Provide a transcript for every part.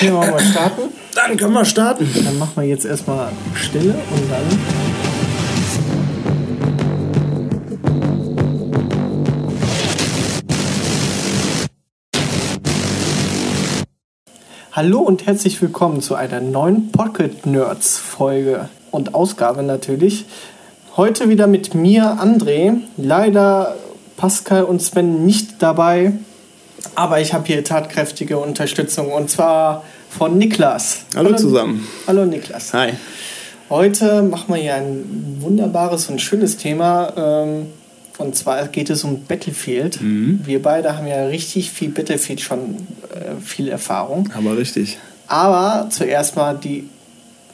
Okay, wollen wir starten? Dann können wir starten. Dann machen wir jetzt erstmal Stille und dann. Hallo und herzlich willkommen zu einer neuen Pocket Nerds Folge und Ausgabe natürlich. Heute wieder mit mir, André. Leider Pascal und Sven nicht dabei, aber ich habe hier tatkräftige Unterstützung und zwar von Niklas. Hallo, zusammen. Hallo Niklas. Hi. Heute machen wir hier ein wunderbares und schönes Thema. ähm, Und zwar geht es um Battlefield. Wir beide haben ja richtig viel Battlefield schon äh, viel Erfahrung. Aber richtig. Aber zuerst mal die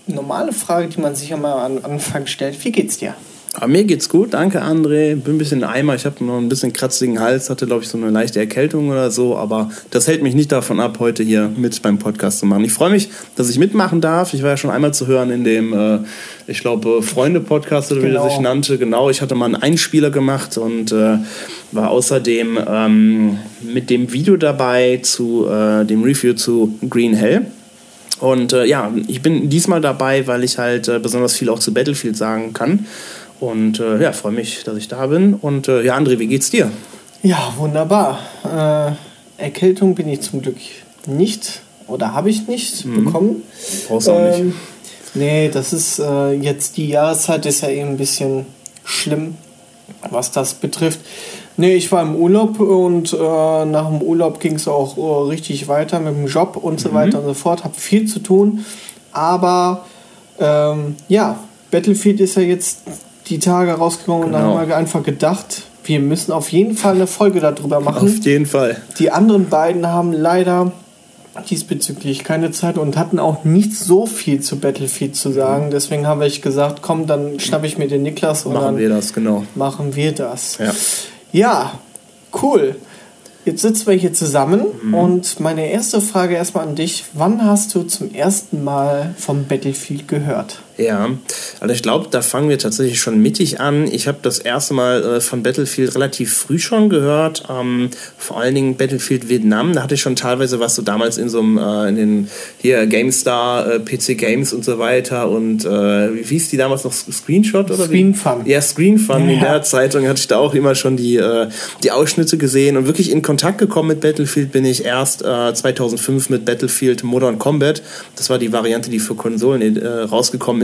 normale Frage, die man sich immer am Anfang stellt. Wie geht's dir? Aber mir geht's gut, danke André. Bin ein bisschen im Eimer, ich habe noch ein bisschen kratzigen Hals, hatte glaube ich so eine leichte Erkältung oder so, aber das hält mich nicht davon ab, heute hier mit beim Podcast zu machen. Ich freue mich, dass ich mitmachen darf. Ich war ja schon einmal zu hören in dem, äh, ich glaube, Freunde-Podcast oder wie Genau. er sich nannte. Genau, ich hatte mal einen Einspieler gemacht und äh, war außerdem ähm, mit dem Video dabei zu äh, dem Review zu Green Hell. Und äh, ja, ich bin diesmal dabei, weil ich halt äh, besonders viel auch zu Battlefield sagen kann. Und äh, ja, freue mich, dass ich da bin. Und äh, ja, André, wie geht's dir? Ja, wunderbar. Äh, Erkältung bin ich zum Glück nicht oder habe ich nicht bekommen. Brauchst du auch nicht. Ähm, nee, das ist äh, jetzt die Jahreszeit ist ja eben ein bisschen schlimm, was das betrifft. Nee, ich war im Urlaub und äh, nach dem Urlaub ging es auch äh, richtig weiter mit dem Job und Mhm. so weiter und so fort. Hab viel zu tun, aber ähm, ja, Battlefield ist ja jetzt die Tage rausgekommen und dann Genau. haben wir einfach gedacht, wir müssen auf jeden Fall eine Folge darüber machen. Auf jeden Fall. Die anderen beiden haben leider diesbezüglich keine Zeit und hatten auch nicht so viel zu Battlefield zu sagen. Deswegen habe ich gesagt, komm, dann schnappe ich mir den Niklas und Machen dann wir das, genau. machen wir das. Ja. Ja, cool. Jetzt sitzen wir hier zusammen Mhm. und meine erste Frage erstmal an dich. Wann hast du zum ersten Mal vom Battlefield gehört? Ja, also ich glaube, da fangen wir tatsächlich schon mittig an. Ich habe das erste Mal äh, von Battlefield relativ früh schon gehört, ähm, vor allen Dingen Battlefield Vietnam. Da hatte ich schon teilweise was so damals in so einem, äh, in den hier GameStar, äh, PC Games und so weiter und äh, wie hieß die damals noch Screenshot oder? Screen Fun. Ja, Screen Fun. In Ja. der Zeitung hatte ich da auch immer schon die, äh, die Ausschnitte gesehen und wirklich in Kontakt gekommen mit Battlefield bin ich erst äh, 2005 mit Battlefield Modern Combat. Das war die Variante, die für Konsolen äh, rausgekommen ist.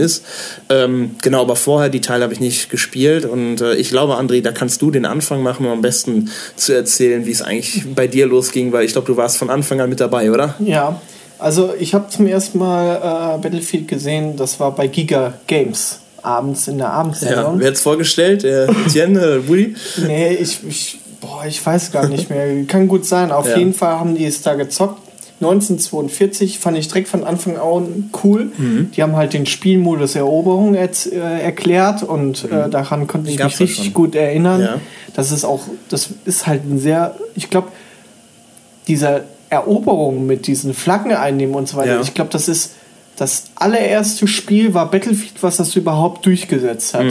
Ähm, genau, aber vorher die Teile habe ich nicht gespielt und äh, ich glaube, André, da kannst du den Anfang machen, um am besten zu erzählen, wie es eigentlich bei dir losging, weil ich glaube, du warst von Anfang an mit dabei, oder? Ja, also ich habe zum ersten Mal äh, Battlefield gesehen, das war bei Giga Games. Abends in der Ja, Abendsendung. wer hat's vorgestellt? Der Etienne, äh, Woody? Nee, ich, ich, boah, ich weiß gar nicht mehr. Kann gut sein. Auf Ja. jeden Fall haben die es da gezockt. 1942 fand ich direkt von Anfang an cool. Mhm. Die haben halt den Spielmodus Eroberung äh, erklärt und äh, daran konnte ich mich richtig schon. gut erinnern. Ja. Das ist auch, das ist halt ein sehr, ich glaube, diese Eroberung mit diesen Flaggen einnehmen und so weiter, Ja. ich glaube, das ist das allererste Spiel war Battlefield, was das überhaupt durchgesetzt hat.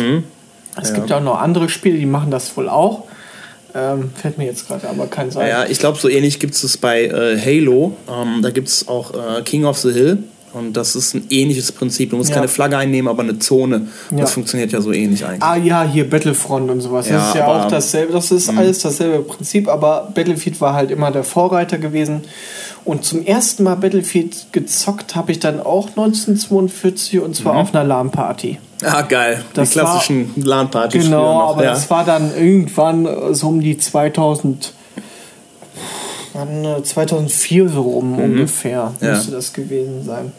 Es Ja. gibt auch noch andere Spiele, die machen das wohl auch. Ähm, fällt mir jetzt gerade aber kein sein. Ja, ich glaube, so ähnlich gibt es bei äh, Halo. Ähm, da gibt es auch äh, King of the Hill. Und das ist ein ähnliches Prinzip. Du musst Ja. keine Flagge einnehmen, aber eine Zone. Ja. Das funktioniert ja so ähnlich eigentlich. Ah ja, hier Battlefront und sowas. Ja, das ist ja Mhm. auch dasselbe. Das ist alles dasselbe Prinzip, aber Battlefield war halt immer der Vorreiter gewesen. Und zum ersten Mal Battlefield gezockt habe ich dann auch 1942 und zwar auf einer LAN-Party. Ah, geil. Das Die klassischen LAN-Partys. Genau, aber ja. das war dann irgendwann so um die 2000, wann, äh, 2004 so rum ungefähr Mhm. Ja. müsste das gewesen sein.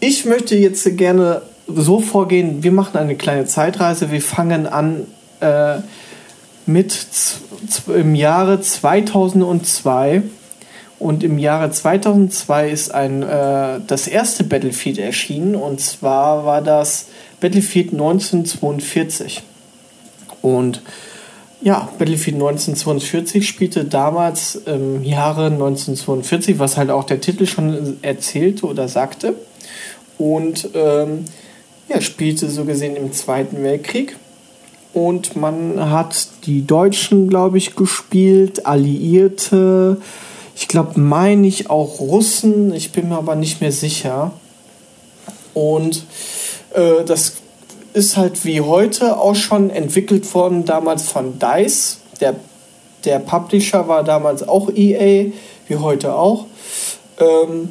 Ich möchte jetzt gerne so vorgehen, wir machen eine kleine Zeitreise, wir fangen an äh, mit im Jahre 2002 und im Jahre 2002 ist ein, äh, das erste Battlefield erschienen und zwar war das Battlefield 1942. Und ja, Battlefield 1942 spielte damals im Jahre 1942, was halt auch der Titel schon erzählte oder sagte. Und ähm, ja, spielte so gesehen im Zweiten Weltkrieg. Und man hat die Deutschen, glaube ich, gespielt, Alliierte. Ich glaube, meine ich auch Russen, ich bin mir aber nicht mehr sicher. Und äh, das ist halt wie heute auch schon entwickelt worden, damals von DICE. Der, der Publisher war damals auch EA, wie heute auch. Ähm,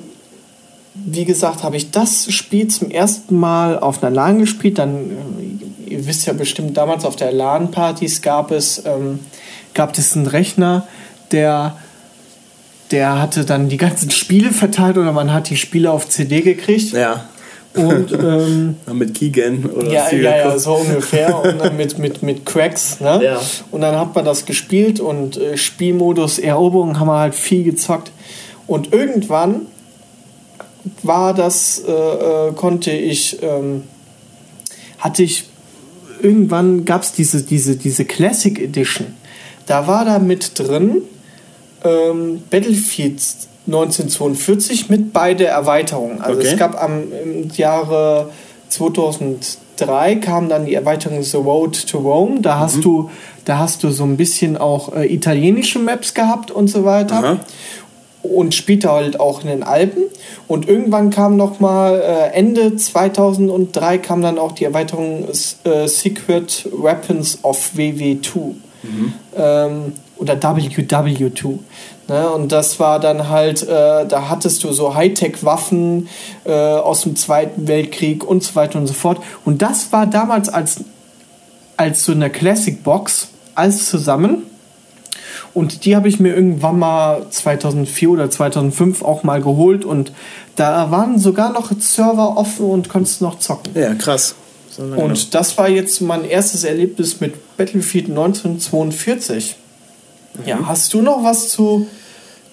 wie gesagt, habe ich das Spiel zum ersten Mal auf einer LAN gespielt. Dann, äh, ihr wisst ja bestimmt, damals auf der LAN-Partys gab es, ähm, gab es einen Rechner, der, der hatte dann die ganzen Spiele verteilt oder man hat die Spiele auf CD gekriegt. Ja. Und ähm, mit Keygen oder ja, ja, ja, so ungefähr. Und dann mit, mit, mit Cracks. Ne? Ja. Und dann hat man das gespielt und äh, Spielmodus Eroberung haben wir halt viel gezockt. Und irgendwann war das, äh, äh, konnte ich, ähm, hatte ich, irgendwann gab es diese, diese, diese Classic Edition. Da war da mit drin ähm, Battlefield 1942 mit beide Erweiterungen. Also Okay. es gab am im Jahre 2003 kam dann die Erweiterung The Road to Rome. Da hast du, da hast du so ein bisschen auch äh, italienische Maps gehabt und so weiter Aha. und spielte halt auch in den Alpen. Und irgendwann kam noch mal äh, Ende 2003 kam dann auch die Erweiterung äh, Secret Weapons of WW2 ähm, oder WW2. Ne? Und das war dann halt, äh, da hattest du so Hightech-Waffen äh, aus dem Zweiten Weltkrieg und so weiter und so fort. Und das war damals als, als so eine Classic Box alles zusammen. Und die habe ich mir irgendwann mal 2004 oder 2005 auch mal geholt. Und da waren sogar noch Server offen und konntest noch zocken. Ja, krass. So. Und das war jetzt mein erstes Erlebnis mit Battlefield 1942. Ja, hast du noch was zu,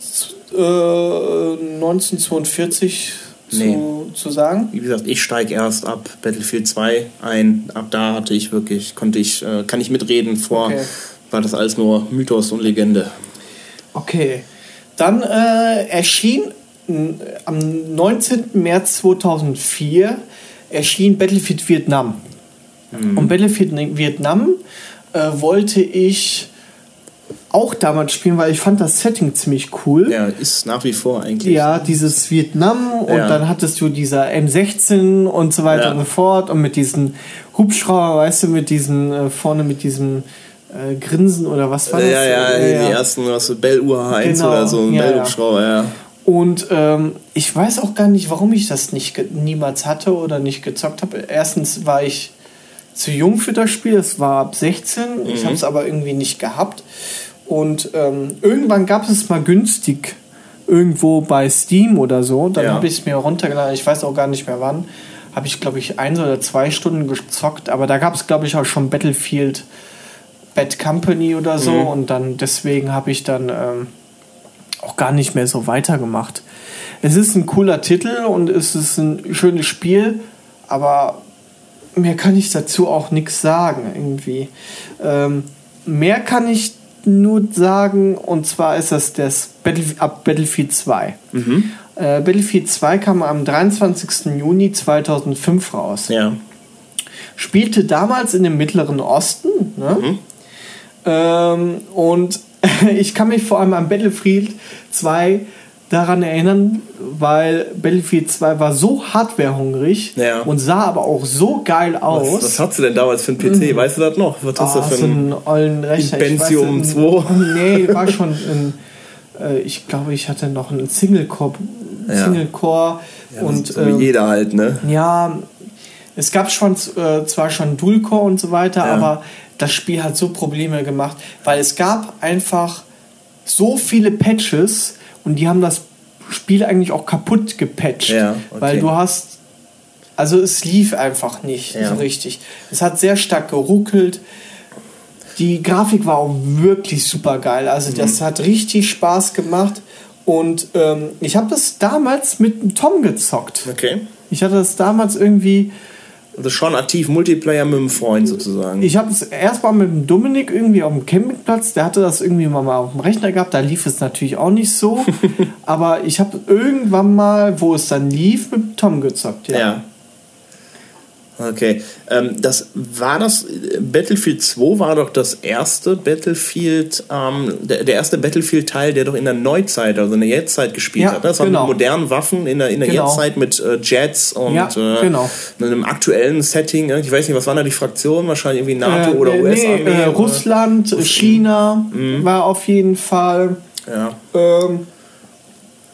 zu äh, 1942 Nee. zu, zu sagen? wie gesagt, ich steige erst ab Battlefield 2 ein. Ab da hatte ich wirklich, konnte ich, äh, kann ich mitreden. Vor Okay. war das alles nur Mythos und Legende. Okay. Dann äh, erschien am 19. März 2004 erschien Battlefield Vietnam. Und Battlefield Vietnam äh, wollte ich auch damals spielen, weil ich fand das Setting ziemlich cool. Ja, ist nach wie vor eigentlich. Ja, dieses Vietnam und Ja. dann hattest du dieser M16 und so weiter Ja. und so fort und mit diesen Hubschrauber, weißt du, mit diesen äh, vorne mit diesem äh, Grinsen oder was war das? Ja, ja, Äh, die ersten, was so Bell UH1 Genau, oder so, ein ja, Bell ja. Hubschrauber, ja. Und ähm, ich weiß auch gar nicht, warum ich das nicht niemals hatte oder nicht gezockt habe. Erstens war ich zu jung für das Spiel, es war ab 16, ich Mhm. habe es aber irgendwie nicht gehabt. Und ähm, irgendwann gab es mal günstig irgendwo bei Steam oder so. Dann Ja. habe ich es mir runtergeladen, ich weiß auch gar nicht mehr wann. Habe ich, glaube ich, eins oder zwei Stunden gezockt, aber da gab es, glaube ich, auch schon Battlefield Bad Company oder so. Mhm. Und dann deswegen habe ich dann ähm, auch gar nicht mehr so weitergemacht. Es ist ein cooler Titel und es ist ein schönes Spiel, aber mehr kann ich dazu auch nichts sagen irgendwie. Ähm, mehr kann ich nur sagen und zwar ist das das Battlefield, ab Battlefield 2. Äh, Battlefield 2 kam am 23. Juni 2005 raus Ja. spielte damals in dem Mittleren Osten. Ne? Ähm, und ich kann mich vor allem an Battlefield 2 daran erinnern, weil Battlefield 2 war so hardwarehungrig Ja. und sah aber auch so geil aus. Was, was hast du denn damals für einen PC? Weißt du das noch? Was hast Ah, du für so einen. einen Rechner. ich Pentium weiß, 2? Nee, war schon ein, äh, ich glaube, ich hatte noch einen Single-Core. Ja. Single-Core Ja, und so wie ähm, jeder halt, ne? ja, es gab schon äh, zwar schon Dual-Core und so weiter, Ja. aber das Spiel hat so Probleme gemacht, weil es gab einfach so viele Patches und die haben das Spiel eigentlich auch kaputt gepatcht, Ja, okay. weil du hast also es lief einfach nicht Ja. so richtig. Es hat sehr stark geruckelt. Die Grafik war auch wirklich super geil. Also das hat richtig Spaß gemacht. Und ähm, ich habe das damals mit Tom gezockt. Okay. Ich hatte das damals irgendwie. Also schon aktiv Multiplayer mit einem Freund sozusagen. Ich habe es erstmal mit dem Dominik irgendwie auf dem Campingplatz. Der hatte das irgendwie mal auf dem Rechner gehabt. Da lief es natürlich auch nicht so. aber ich habe irgendwann mal, wo es dann lief, mit Tom gezockt. Ja. ja. Okay. Ähm, das war das Battlefield 2 war doch das erste Battlefield, ähm, der, der, erste Battlefield-Teil, der doch in der Neuzeit, also in der Jetztzeit gespielt ja, hat. Das genau. war mit modernen Waffen in der, in der genau. Jetztzeit mit äh, Jets und ja, äh, genau. einem aktuellen Setting. Ich weiß nicht, was waren da die Fraktionen? Wahrscheinlich irgendwie NATO äh, oder äh, US-Armee? Nee, Russland, Russland, China mhm. war auf jeden Fall. Ja. Ähm,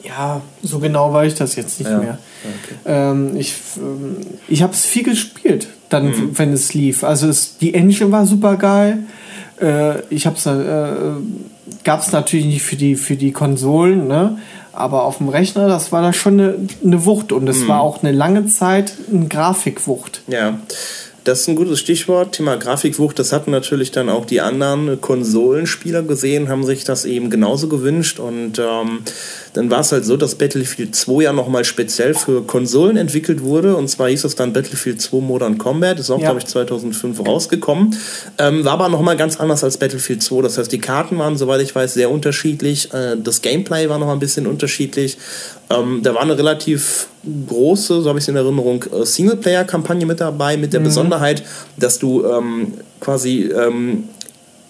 ja, so genau weiß ich das jetzt nicht ja. mehr. Okay. Ähm, ich ähm, ich habe es viel gespielt, dann, mhm. wenn es lief. Also es, die Engine war super geil. Äh, ich habe es äh, gab es natürlich nicht für die für die Konsolen, ne? Aber auf dem Rechner, das war da schon eine, eine Wucht und es mhm. war auch eine lange Zeit eine Grafikwucht. Ja. Das ist ein gutes Stichwort. Thema Grafikwucht, das hatten natürlich dann auch die anderen Konsolenspieler gesehen, haben sich das eben genauso gewünscht. Und ähm, dann war es halt so, dass Battlefield 2 ja nochmal speziell für Konsolen entwickelt wurde. Und zwar hieß es dann Battlefield 2 Modern Combat. Ist auch, ja. glaube ich, 2005 rausgekommen. Ähm, war aber nochmal ganz anders als Battlefield 2. Das heißt, die Karten waren, soweit ich weiß, sehr unterschiedlich. Äh, das Gameplay war nochmal ein bisschen unterschiedlich. Ähm, da war eine relativ große, so habe ich es in Erinnerung, äh, Singleplayer-Kampagne mit dabei, mit der mhm. Besonderheit, dass du ähm, quasi ähm,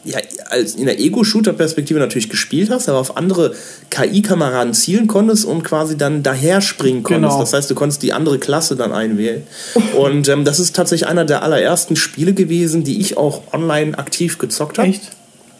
ja, als in der Ego-Shooter-Perspektive natürlich gespielt hast, aber auf andere KI-Kameraden zielen konntest und quasi dann daher springen konntest. Genau. Das heißt, du konntest die andere Klasse dann einwählen. und ähm, das ist tatsächlich einer der allerersten Spiele gewesen, die ich auch online aktiv gezockt habe. Echt?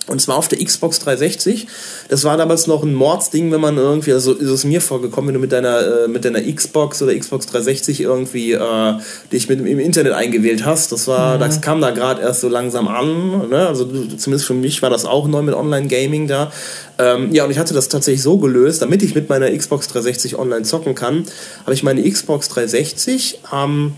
Und zwar auf der Xbox 360. Das war damals noch ein Mordsding, wenn man irgendwie, also ist es mir vorgekommen, wenn du mit deiner, äh, mit deiner Xbox oder Xbox 360 irgendwie äh, dich mit im Internet eingewählt hast. Das war, mhm. das kam da gerade erst so langsam an. Ne? Also zumindest für mich war das auch neu mit Online-Gaming da. Ähm, ja, und ich hatte das tatsächlich so gelöst, damit ich mit meiner Xbox 360 online zocken kann, habe ich meine Xbox 360 ähm,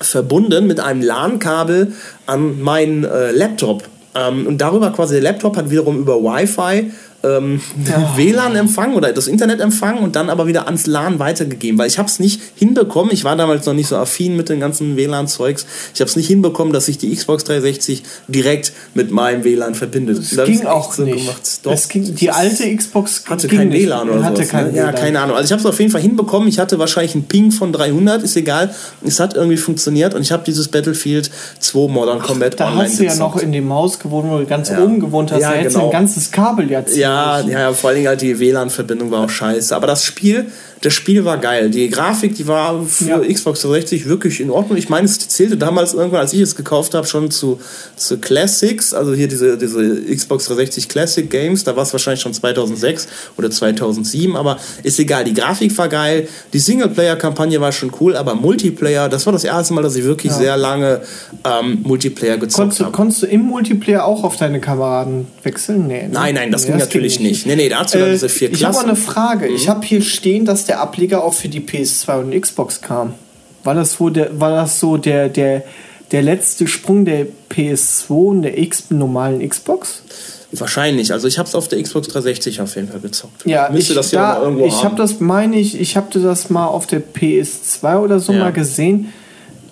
verbunden mit einem LAN-Kabel an meinen äh, Laptop ähm, und darüber quasi der Laptop hat wiederum über Wi-Fi ähm, ja. WLAN-Empfang oder das Internet-Empfang und dann aber wieder ans LAN weitergegeben, weil ich habe es nicht hinbekommen, ich war damals noch nicht so affin mit den ganzen WLAN-Zeugs, ich habe es nicht hinbekommen, dass sich die Xbox 360 direkt mit meinem WLAN verbindet. Das, das ging auch so nicht. Doch, das ging, die alte Xbox hatte kein WLAN oder hatte sowas, kein ne? Ja, keine Ahnung. Also ich habe es auf jeden Fall hinbekommen, ich hatte wahrscheinlich einen Ping von 300, ist egal, es hat irgendwie funktioniert und ich habe dieses Battlefield 2 Modern Combat Ach, da online Da hast du ja noch in dem Haus gewohnt, wo du ganz ja. oben gewohnt hast, ja, da hättest genau. ein ganzes Kabel jetzt. Ja, ja, ja, vor allen Dingen halt die WLAN-Verbindung war auch scheiße. Aber das Spiel das Spiel war geil. Die Grafik, die war für ja. Xbox 360 wirklich in Ordnung. Ich meine, es zählte damals irgendwann, als ich es gekauft habe, schon zu, zu Classics, also hier diese, diese Xbox 360 Classic Games. Da war es wahrscheinlich schon 2006 oder 2007, aber ist egal. Die Grafik war geil, die Singleplayer-Kampagne war schon cool, aber Multiplayer, das war das erste Mal, dass ich wirklich ja. sehr lange ähm, Multiplayer gezockt habe. Konntest du im Multiplayer auch auf deine Kameraden wechseln? Nee, ne? Nein, nein, das nee, ging das natürlich ging nicht. nicht. Nee, nee, dazu äh, diese vier Klassen. Ich habe eine Frage. Mhm. Ich habe hier stehen, dass der der Ableger auch für die PS2 und Xbox kam. War das, wo der, war das so der, der, der letzte Sprung der PS2 und der X, normalen Xbox? Wahrscheinlich. Also ich habe es auf der Xbox 360 auf jeden Fall gezockt. Ja, Müsste ich, das ja da, irgendwo ich habe das, meine ich, ich habe das mal auf der PS2 oder so ja. mal gesehen,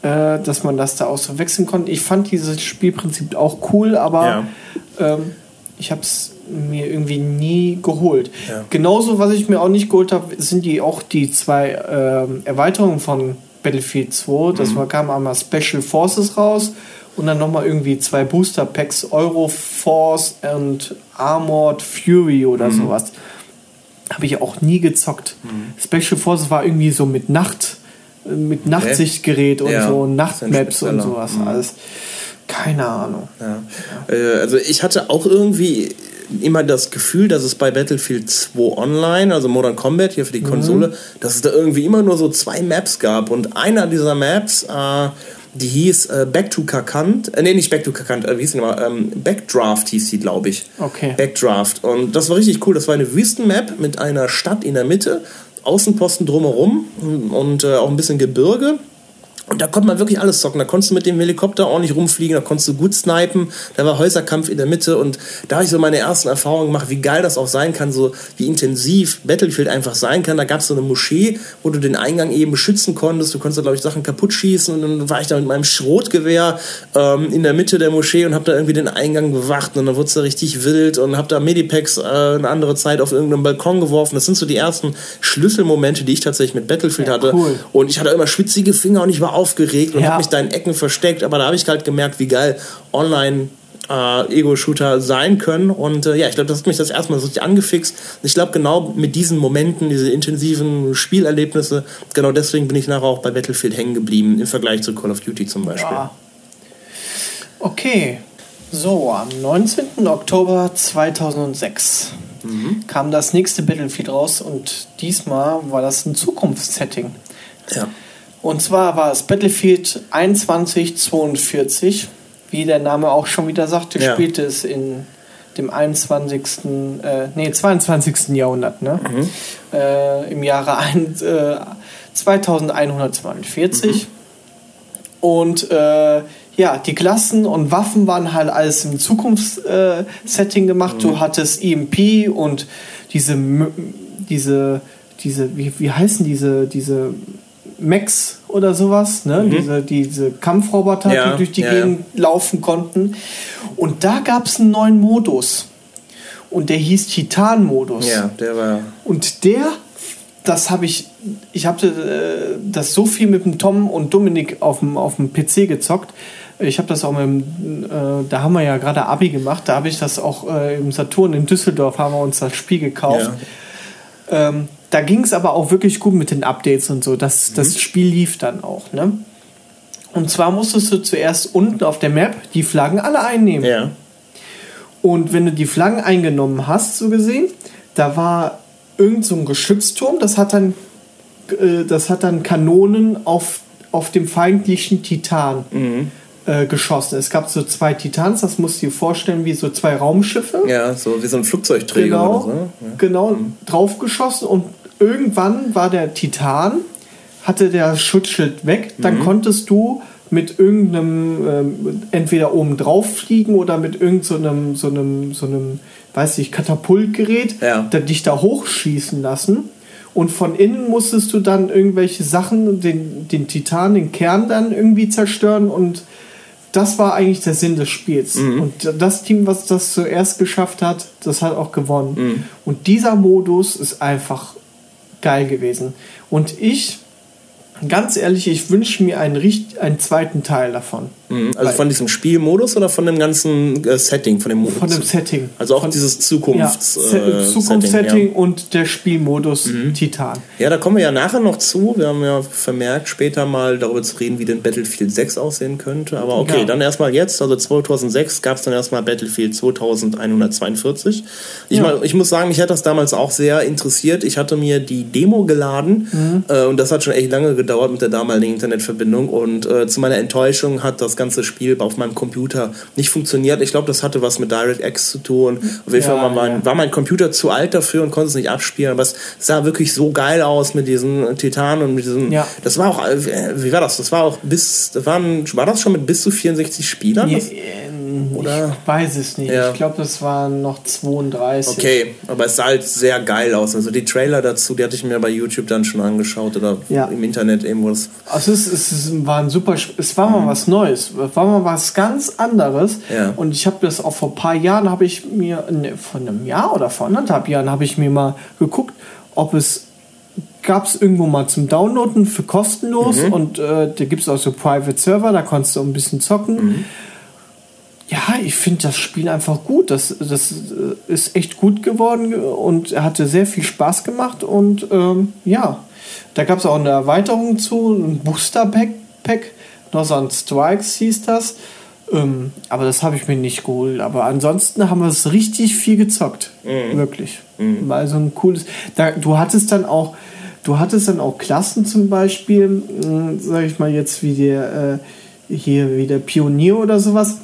äh, dass man das da auch so wechseln konnte. Ich fand dieses Spielprinzip auch cool, aber ja. ähm, ich habe es mir irgendwie nie geholt. Ja. Genauso, was ich mir auch nicht geholt habe, sind die auch die zwei äh, Erweiterungen von Battlefield 2. Das mhm. war, kam einmal Special Forces raus und dann nochmal irgendwie zwei Booster Packs, Euro Force und Armored Fury oder mhm. sowas. Habe ich auch nie gezockt. Mhm. Special Forces war irgendwie so mit Nacht, mit Nachtsichtgerät und ja, so Nachtmaps und sowas. Mhm. Alles. Keine Ahnung. Ja. Äh, also ich hatte auch irgendwie immer das Gefühl, dass es bei Battlefield 2 Online, also Modern Combat hier für die mhm. Konsole, mhm. dass es da irgendwie immer nur so zwei Maps gab. Und einer dieser Maps, äh, die hieß äh, Back to Kakant, äh, nee, nicht Back to Kakant, äh, wie hieß die nochmal? Ähm, Backdraft hieß die, glaube ich. Okay. Backdraft. Und das war richtig cool. Das war eine Wüstenmap mit einer Stadt in der Mitte, Außenposten drumherum und, und äh, auch ein bisschen Gebirge. Und da konnte man wirklich alles zocken. Da konntest du mit dem Helikopter ordentlich rumfliegen, da konntest du gut snipen. Da war Häuserkampf in der Mitte und da habe ich so meine ersten Erfahrungen gemacht, wie geil das auch sein kann, so wie intensiv Battlefield einfach sein kann. Da gab es so eine Moschee, wo du den Eingang eben beschützen konntest. Du konntest da, glaube ich, Sachen kaputt schießen und dann war ich da mit meinem Schrotgewehr ähm, in der Mitte der Moschee und habe da irgendwie den Eingang bewacht und dann wurde es da richtig wild und habe da Medipacks äh, eine andere Zeit auf irgendeinem Balkon geworfen. Das sind so die ersten Schlüsselmomente, die ich tatsächlich mit Battlefield ja, hatte. Cool. Und ich hatte immer schwitzige Finger und ich war aufgeregt und Ja. habe mich da in Ecken versteckt, aber da habe ich halt gemerkt, wie geil online äh, Ego-Shooter sein können. Und äh, ja, ich glaube, das hat mich das erstmal so richtig angefixt. Und ich glaube, genau mit diesen Momenten, diese intensiven Spielerlebnisse, genau deswegen bin ich nachher auch bei Battlefield hängen geblieben, im Vergleich zu Call of Duty zum Beispiel. Ja. Okay. So, am 19. Oktober 2006 kam das nächste Battlefield raus und diesmal war das ein Zukunftssetting. Ja. Und zwar war es Battlefield 2142, wie der Name auch schon wieder sagte, Ja. spielte es in dem 21. Äh, nee, 22. Jahrhundert, ne? Äh, Im Jahre ein, äh, 2142. Und äh, ja, die Klassen und Waffen waren halt alles im Zukunftssetting äh, gemacht. Du hattest EMP und diese, diese, diese, wie, wie heißen diese, diese Mechs oder sowas, ne? Diese, diese Kampfroboter, Ja, die durch die ja, ja. Gegend laufen konnten. Und da gab es einen neuen Modus. Und der hieß Titan-Modus. ja, der war. Und der, das habe ich, ich habe äh, das so viel mit dem Tom und Dominik auf dem, auf dem PC gezockt. Ich habe das auch mit dem, äh, da haben wir ja gerade Abi gemacht, da habe ich das auch äh, im Saturn in Düsseldorf, haben wir uns das Spiel gekauft. Ähm, da ging es aber auch wirklich gut mit den Updates und so. Das, das Spiel lief dann auch. Ne? Und zwar musstest du zuerst unten auf der Map die Flaggen alle einnehmen. Ja. Und wenn du die Flaggen eingenommen hast, so gesehen, da war irgend so ein Geschützturm, das hat dann, äh, das hat dann Kanonen auf, auf dem feindlichen Titan äh, geschossen. Es gab so zwei Titans, das musst du dir vorstellen, wie so zwei Raumschiffe. Ja, so wie so ein Flugzeugträger Genau, oder so. ne? Ja. genau draufgeschossen und irgendwann war der Titan, hatte der Schutzschild weg, dann Mhm. konntest du mit irgendeinem, ähm, entweder oben drauf fliegen oder mit irgendeinem, so einem, so einem, so einem, weiß ich, Katapultgerät, Ja. da, dich da hochschießen lassen. Und von innen musstest du dann irgendwelche Sachen, den, den Titan, den Kern dann irgendwie zerstören und das war eigentlich der Sinn des Spiels. Und das Team, was das zuerst geschafft hat, das hat auch gewonnen. Und dieser Modus ist einfach geil gewesen. Und ich, ganz ehrlich, ich wünsche mir einen, einen zweiten Teil davon. Mhm. Also von diesem Spielmodus oder von dem ganzen äh, Setting, von dem Modus? Von dem Setting. Also auch von, dieses ja, Zukunfts Se- äh, Zukunftssetting Setting, ja. Mhm. und der Spielmodus Titan. Ja, da kommen wir ja nachher noch zu. Wir haben ja vermerkt, später mal darüber zu reden, wie denn Battlefield 6 aussehen könnte. Aber okay, Ja. dann erstmal jetzt. Also 2006 gab es dann erstmal Battlefield 2142. Ich, Ja. mal, ich muss sagen, mich hat das damals auch sehr interessiert. Ich hatte mir die Demo geladen Mhm. äh, und das hat schon echt lange gedauert mit der damaligen Internetverbindung. Und äh, zu meiner Enttäuschung hat das ganze Spiel auf meinem Computer nicht funktioniert. Ich glaube, das hatte was mit DirectX zu tun. Auf jeden Ja, Fall war mein, ja. war mein Computer zu alt dafür und konnte es nicht abspielen. Aber es sah wirklich so geil aus mit diesen Titanen und mit diesen. Ja. Das war auch, äh, wie war das? Das war auch bis, das waren, war das schon mit bis zu 64 Spielern? Ja, Oder? Ich weiß es nicht. Ja. Ich glaube, das waren noch 32. Okay, aber es sah halt sehr geil aus. Also die Trailer dazu, die hatte ich mir bei YouTube dann schon angeschaut oder Ja. im Internet irgendwo. Das, Also es, ist- es war ein super, es war mal was Neues, es war mal was ganz anderes. Mhm. Ja. Und ich habe das auch vor ein paar Jahren, habe ich mir, ne, vor einem Jahr oder vor anderthalb Jahren, habe ich mir mal geguckt, ob es gab es irgendwo mal zum Downloaden für kostenlos Mhm. und äh, da gibt es auch so Private Server, da konntest du ein bisschen zocken. Mhm. Ja, ich finde das Spiel einfach gut. Das, das äh, ist echt gut geworden und hatte sehr viel Spaß gemacht. Und ähm, ja, da gab es auch eine Erweiterung zu, ein Booster-Pack, Pack, Northern Strikes hieß das. Ähm, aber das habe ich mir nicht geholt. Aber ansonsten haben wir es richtig viel gezockt. Wirklich. Weil so ein cooles. Da, du hattest dann auch. Du hattest dann auch Klassen zum Beispiel, mh, sag ich mal jetzt wie der äh, hier wie der Pionier oder sowas.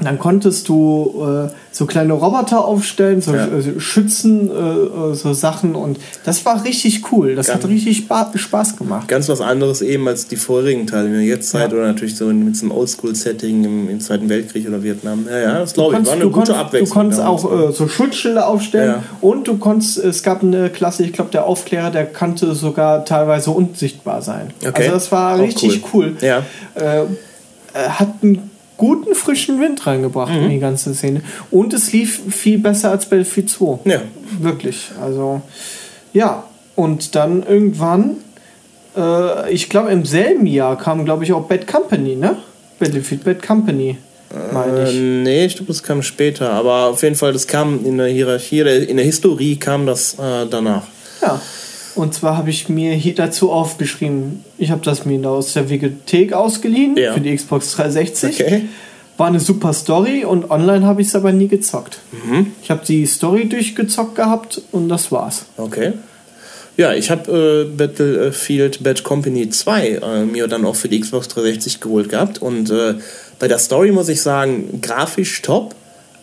Dann konntest du äh, so kleine Roboter aufstellen, so Ja. äh, Schützen, äh, äh, so Sachen und das war richtig cool. Das hat Ganz- richtig Spa Spaß gemacht. ganz was anderes eben als die vorigen Teile in der Jetztzeit Ja. oder natürlich so mit so einem Oldschool-Setting im, im Zweiten Weltkrieg oder Vietnam. Ja, ja, das glaube ich. War eine gute konntest, Abwechslung. Du konntest auch äh, so Schutzschilde aufstellen Ja. und du konntest, es gab eine Klasse, ich glaube, der Aufklärer, der konnte sogar teilweise unsichtbar sein. Okay. Also das war Auch richtig cool. Ja. Äh, hat einen guten frischen Wind reingebracht Mhm. in die ganze Szene. Und es lief viel besser als Battlefield 2. Ja. Wirklich. Also, ja. Und dann irgendwann Äh, ich glaube, im selben Jahr kam, glaube ich, auch Bad Company, ne? Battlefield Bad Company. Meine ich. Äh, nee, ich glaube, das kam später. Aber auf jeden Fall, das kam in der Hierarchie, in der Historie kam das äh, danach. Ja. Und zwar habe ich mir hier dazu aufgeschrieben, ich habe das mir aus der Videothek ausgeliehen ja. für die Xbox 360. Okay. War eine super Story und online habe ich es aber nie gezockt. Mhm. Ich habe die Story durchgezockt gehabt und das war's. Okay. Ja, ich habe äh, Battlefield Bad Company 2 äh, mir dann auch für die Xbox 360 geholt gehabt und äh, bei der Story muss ich sagen, grafisch top.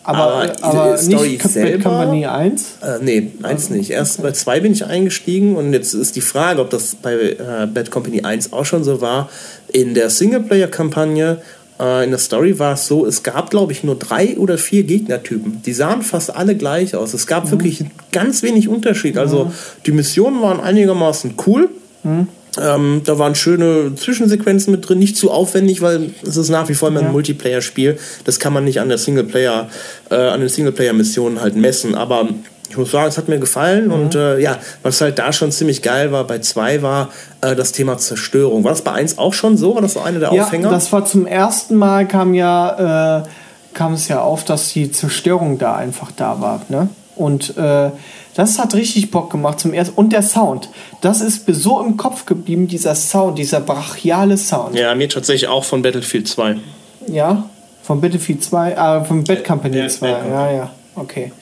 Aber, aber, aber Story nicht selber, Bad Company 1? Äh, nee, 1 nicht. Erst bei 2 bin ich eingestiegen und jetzt ist die Frage, ob das bei äh, Bad Company 1 auch schon so war. In der Singleplayer-Kampagne äh, in der Story war es so, es gab, glaube ich, nur drei oder vier Gegnertypen. Die sahen fast alle gleich aus. Es gab mhm. wirklich ganz wenig Unterschied. Also mhm. die Missionen waren einigermaßen cool. Mhm. Ähm, da waren schöne Zwischensequenzen mit drin, nicht zu aufwendig, weil es ist nach wie vor immer ein Multiplayer-Spiel. Das kann man nicht an der Singleplayer, äh, an den Singleplayer-Missionen halt messen. Aber ich muss sagen, es hat mir gefallen mhm. und äh, ja, was halt da schon ziemlich geil war, bei 2 war äh, das Thema Zerstörung. War das bei 1 auch schon so? War das so eine der ja, Aufhänger? Das war zum ersten Mal kam ja, äh, kam es ja auf, dass die Zerstörung da einfach da war. Ne? Und äh, das hat richtig Bock gemacht zum ersten. Und der Sound. Das ist mir so im Kopf geblieben, dieser Sound, dieser brachiale Sound. Ja, mir tatsächlich auch von Battlefield 2. Ja, von Battlefield 2, äh, von Bad Company ja, 2. Ja, ja, okay.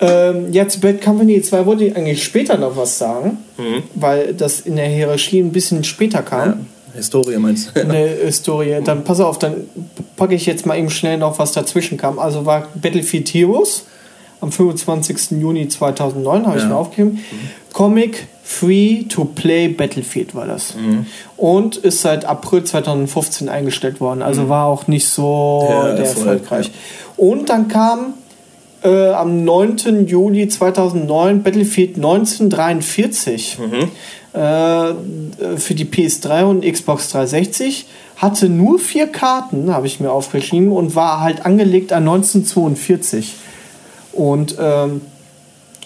Ähm, ja, zu Bad Company 2 wollte ich eigentlich später noch was sagen, mhm. weil das in der Hierarchie ein bisschen später kam. Ja, Historie meinst du? Eine Historie. Dann pass auf, dann packe ich jetzt mal eben schnell noch, was dazwischen kam. Also war Battlefield Heroes am 25. Juni 2009, habe ja. ich mir aufgegeben. Mhm. Comic Free to Play Battlefield war das. Mhm. Und ist seit April 2015 eingestellt worden. Also mhm. war auch nicht so ja, der erfolgreich. Ja. Und dann kam äh, am 9. Juli 2009 Battlefield 1943 mhm. äh, für die PS3 und Xbox 360. Hatte nur vier Karten, habe ich mir aufgeschrieben, und war halt angelegt an 1942. Und ähm,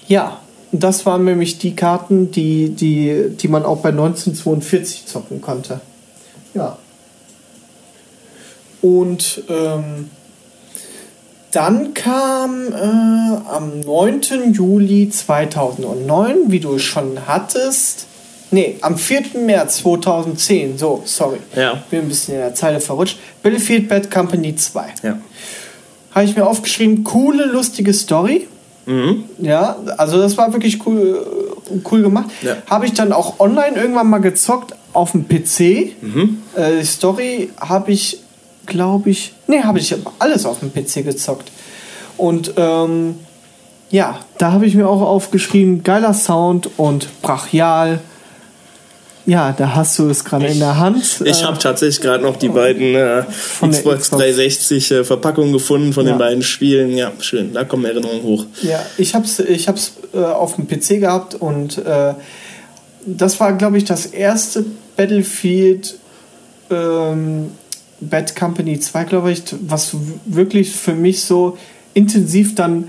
ja, das waren nämlich die Karten, die, die, die man auch bei 1942 zocken konnte. Ja. Und ähm, dann kam äh, am 9. Juli 2009, wie du schon hattest, nee, am 4. März 2010, so, sorry, ja. bin ein bisschen in der Zeile verrutscht, Battlefield Bad Company 2. Ja. Habe ich mir aufgeschrieben, coole, lustige Story. Mhm. Ja, also das war wirklich cool, cool gemacht. Ja. Habe ich dann auch online irgendwann mal gezockt auf dem PC. Mhm. Äh, Story habe ich glaube ich. Nee, habe ich alles auf dem PC gezockt. Und ähm, ja, da habe ich mir auch aufgeschrieben, geiler Sound und brachial. Ja, da hast du es gerade in der Hand. Ich habe tatsächlich gerade noch die beiden äh, Xbox, Xbox 360 äh, Verpackungen gefunden von ja. den beiden Spielen. Ja, schön, da kommen Erinnerungen hoch. Ja, ich habe es ich hab's, äh, auf dem PC gehabt und äh, das war, glaube ich, das erste Battlefield, ähm, Bad Company 2, glaube ich, was wirklich für mich so intensiv dann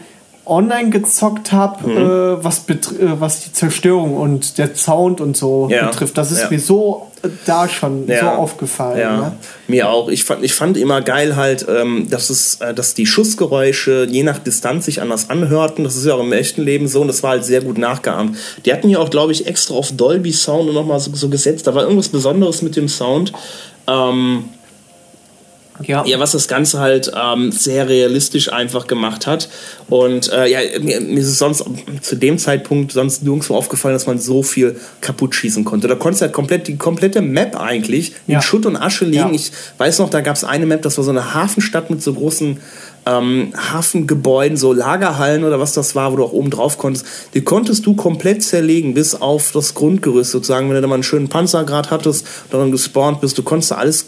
online gezockt habe, mhm. äh, was, äh, was die Zerstörung und der Sound und so ja. betrifft. Das ist ja. mir so äh, da schon ja. so aufgefallen. Ja. Ne? Mir auch. Ich fand, ich fand immer geil halt, ähm, dass, es, äh, dass die Schussgeräusche je nach Distanz sich anders anhörten. Das ist ja auch im echten Leben so und das war halt sehr gut nachgeahmt. Die hatten ja auch, glaube ich, extra auf Dolby Sound nochmal so, so gesetzt. Da war irgendwas Besonderes mit dem Sound. Ähm, ja. ja, was das Ganze halt ähm, sehr realistisch einfach gemacht hat. Und äh, ja, mir, mir, ist es sonst zu dem Zeitpunkt sonst nirgendwo aufgefallen, dass man so viel kaputt schießen konnte. Da konntest du halt komplett die komplette Map eigentlich ja. in Schutt und Asche legen. Ja. Ich weiß noch, da gab es eine Map, das war so eine Hafenstadt mit so großen ähm, Hafengebäuden, so Lagerhallen oder was das war, wo du auch oben drauf konntest. Die konntest du komplett zerlegen, bis auf das Grundgerüst sozusagen. Wenn du da mal einen schönen Panzer gerade hattest, dann gespawnt bist, du konntest alles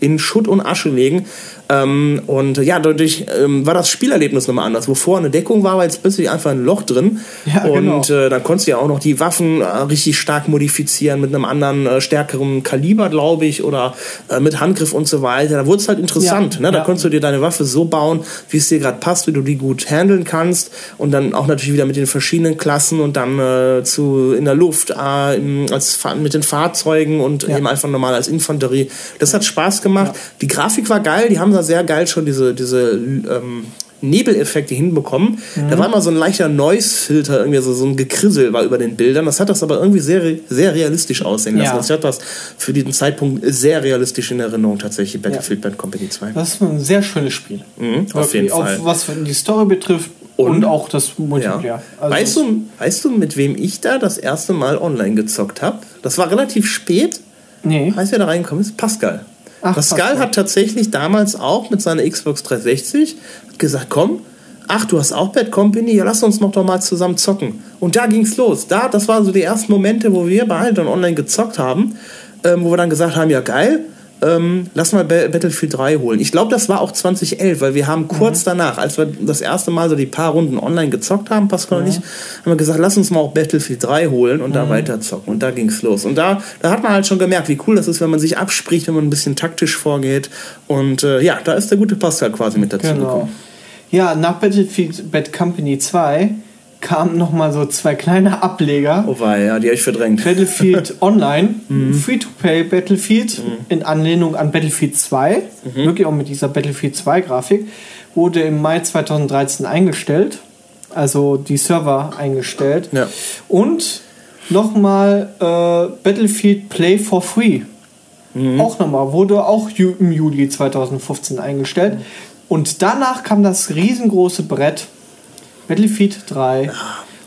in Schutt und Asche legen. Ähm, und ja, dadurch ähm, war das Spielerlebnis nochmal anders. Wo vorher eine Deckung war, war jetzt plötzlich einfach ein Loch drin. Ja, und genau. äh, dann konntest du ja auch noch die Waffen äh, richtig stark modifizieren mit einem anderen, äh, stärkeren Kaliber, glaube ich, oder äh, mit Handgriff und so weiter. Da wurde es halt interessant. Ja, ne? Da ja. konntest du dir deine Waffe so bauen, wie es dir gerade passt, wie du die gut handeln kannst. Und dann auch natürlich wieder mit den verschiedenen Klassen und dann äh, zu in der Luft, äh, im, als, mit den Fahrzeugen und eben einfach normal als Infanterie. Das hat Spaß gemacht. Die Grafik war geil, die haben da sehr geil schon diese, diese ähm, Nebeleffekte hinbekommen. Mhm. Da war immer so ein leichter Noise-Filter, irgendwie so, so ein Gekrissel war über den Bildern. Das hat das aber irgendwie sehr, sehr realistisch aussehen lassen. Ja. Das hat das für diesen Zeitpunkt sehr realistisch in Erinnerung tatsächlich, Battlefield ja. Bad Company 2. Das ist ein sehr schönes Spiel. Mhm, auf jeden Fall. Auch was die Story betrifft und, und auch das Multiplayer. Ja. Also weißt, du, weißt du, mit wem ich da das erste Mal online gezockt habe? Das war relativ spät. Nee. Weißt du, wer da reingekommen ist? Pascal. Ach, Pascal hat tatsächlich damals auch mit seiner Xbox 360 gesagt, komm, ach, du hast auch Bad Company, ja, lass uns noch doch mal zusammen zocken. Und da ging's los. Da, das waren so die ersten Momente, wo wir beide dann online gezockt haben, ähm, wo wir dann gesagt haben, ja geil, ähm, lass mal Battlefield 3 holen. Ich glaube, das war auch 2011, weil wir haben kurz mhm. danach, als wir das erste Mal so die paar Runden online gezockt haben, Pascal mhm. und ich, haben wir gesagt, lass uns mal auch Battlefield 3 holen und mhm. da weiter zocken. Und da ging es los. Und da, da hat man halt schon gemerkt, wie cool das ist, wenn man sich abspricht, wenn man ein bisschen taktisch vorgeht. Und äh, ja, da ist der gute Pascal quasi mit dazu genau. gekommen. Ja, nach Battlefield Bad Company 2 kamen nochmal so zwei kleine Ableger. Oh war ja, die habe ich verdrängt. Battlefield Online, mhm. Free-to-Play Battlefield mhm. in Anlehnung an Battlefield 2, mhm. wirklich auch mit dieser Battlefield 2 Grafik, wurde im Mai 2013 eingestellt. Also die Server eingestellt. Ja. Und nochmal äh, Battlefield Play for Free. Mhm. Auch nochmal, wurde auch im Juli 2015 eingestellt. Mhm. Und danach kam das riesengroße Brett Battlefield 3.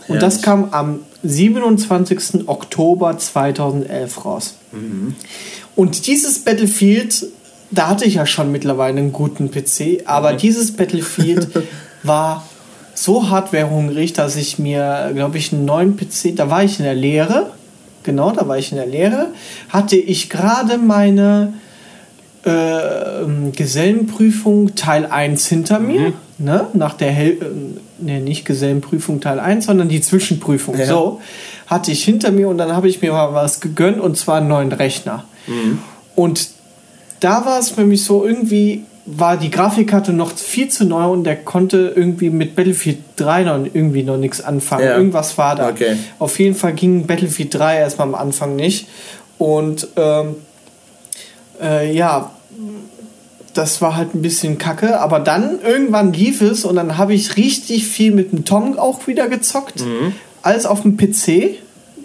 und das kam am 27. Oktober 2011 raus. Mhm. Und dieses Battlefield, da hatte ich ja schon mittlerweile einen guten PC, aber mhm. dieses Battlefield war so hardwarehungrig, dass ich mir, glaube ich, einen neuen PC, da war ich in der Lehre, genau, da war ich in der Lehre, hatte ich gerade meine äh, Gesellenprüfung Teil 1 hinter mir. Mhm. Ne? Nach der Hel äh, ne, nicht Gesellenprüfung Teil 1, sondern die Zwischenprüfung. Ja. So hatte ich hinter mir und dann habe ich mir mal was gegönnt und zwar einen neuen Rechner. Mhm. Und da war es für mich so irgendwie war die Grafikkarte noch viel zu neu und der konnte irgendwie mit Battlefield 3 noch irgendwie noch nichts anfangen. Ja. Irgendwas war da. Okay. Auf jeden Fall ging Battlefield 3 erstmal am Anfang nicht. Und ähm, äh, ja, das war halt ein bisschen kacke, aber dann irgendwann lief es und dann habe ich richtig viel mit dem Tom auch wieder gezockt. Mhm. Alles auf dem PC.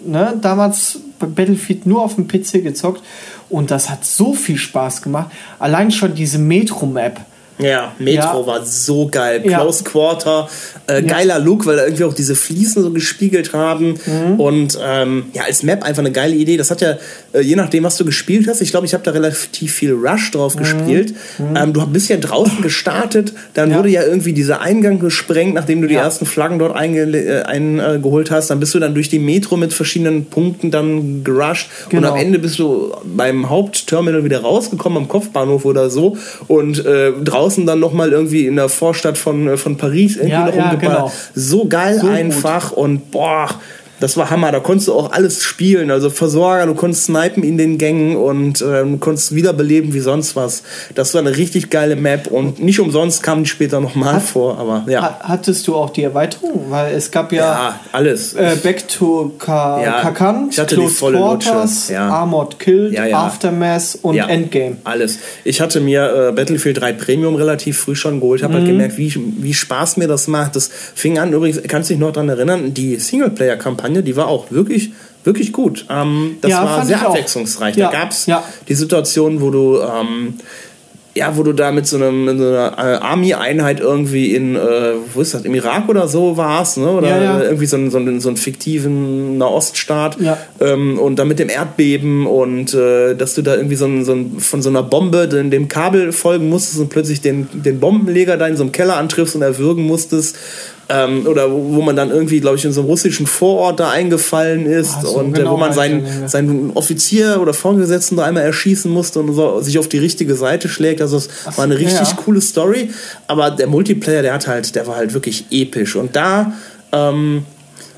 Ne? Damals bei Battlefield nur auf dem PC gezockt und das hat so viel Spaß gemacht. Allein schon diese Metro-Map ja, Metro ja. war so geil. Close ja. Quarter, äh, geiler Look, weil da irgendwie auch diese Fliesen so gespiegelt haben. Mhm. Und ähm, ja, als Map einfach eine geile Idee. Das hat ja, äh, je nachdem, was du gespielt hast, ich glaube, ich habe da relativ viel Rush drauf mhm. gespielt. Mhm. Ähm, du bist ja draußen gestartet, dann ja. wurde ja irgendwie dieser Eingang gesprengt, nachdem du die ersten Flaggen dort eingeholt ein, äh, hast. Dann bist du dann durch die Metro mit verschiedenen Punkten dann gerusht. Genau. Und am Ende bist du beim Hauptterminal wieder rausgekommen, am Kopfbahnhof oder so. Und äh, draußen draußen dann nochmal irgendwie in der Vorstadt von, äh, von Paris irgendwie ja, noch ja, Genau. So geil so einfach gut. und boah, das war Hammer. Da konntest du auch alles spielen. Also Versorger, du konntest snipen in den Gängen und äh, du konntest wiederbeleben wie sonst was. Das war eine richtig geile Map und nicht umsonst kamen die später nochmal vor. Aber ja. Hattest du auch die Erweiterung? Weil es gab ja, ja alles. Äh, Back to Ka ja, Kakan, Close Quarters, ja. Armored Killed, ja. Aftermath und Endgame. Alles. Ich hatte mir äh, Battlefield 3 Premium relativ früh schon geholt. Ich habe halt mhm. halt gemerkt, wie, wie Spaß mir das macht. Das fing an, übrigens, kannst du dich noch daran erinnern, die Singleplayer-Kampagne Kampagne, die war auch wirklich, wirklich gut. Ähm, das ja, war sehr abwechslungsreich. Ja, da gab es ja. die Situation, wo du ähm, ja, wo du da mit so, einem, mit so einer äh, Army-Einheit irgendwie in, äh, wo ist das, im Irak oder so warst, ne? Oder ja, ja. irgendwie so, einen, so, einen, so einen fiktiven Nahoststaat. Ja. Ähm, und dann mit dem Erdbeben und äh, dass du da irgendwie so, ein, so ein, von so einer Bombe in dem Kabel folgen musstest und plötzlich den, den Bombenleger da in so einem Keller antriffst und erwürgen musstest. Ähm, oder wo, wo man dann irgendwie, glaube ich, in so einem russischen Vorort da eingefallen ist so, und äh, genau wo man seinen, seinen Offizier oder Vorgesetzten da einmal erschießen musste und so, sich auf die richtige Seite schlägt. Also es war eine richtig ja. coole Story. Aber der Multiplayer, der hat halt, der war halt wirklich episch. Und da, ähm,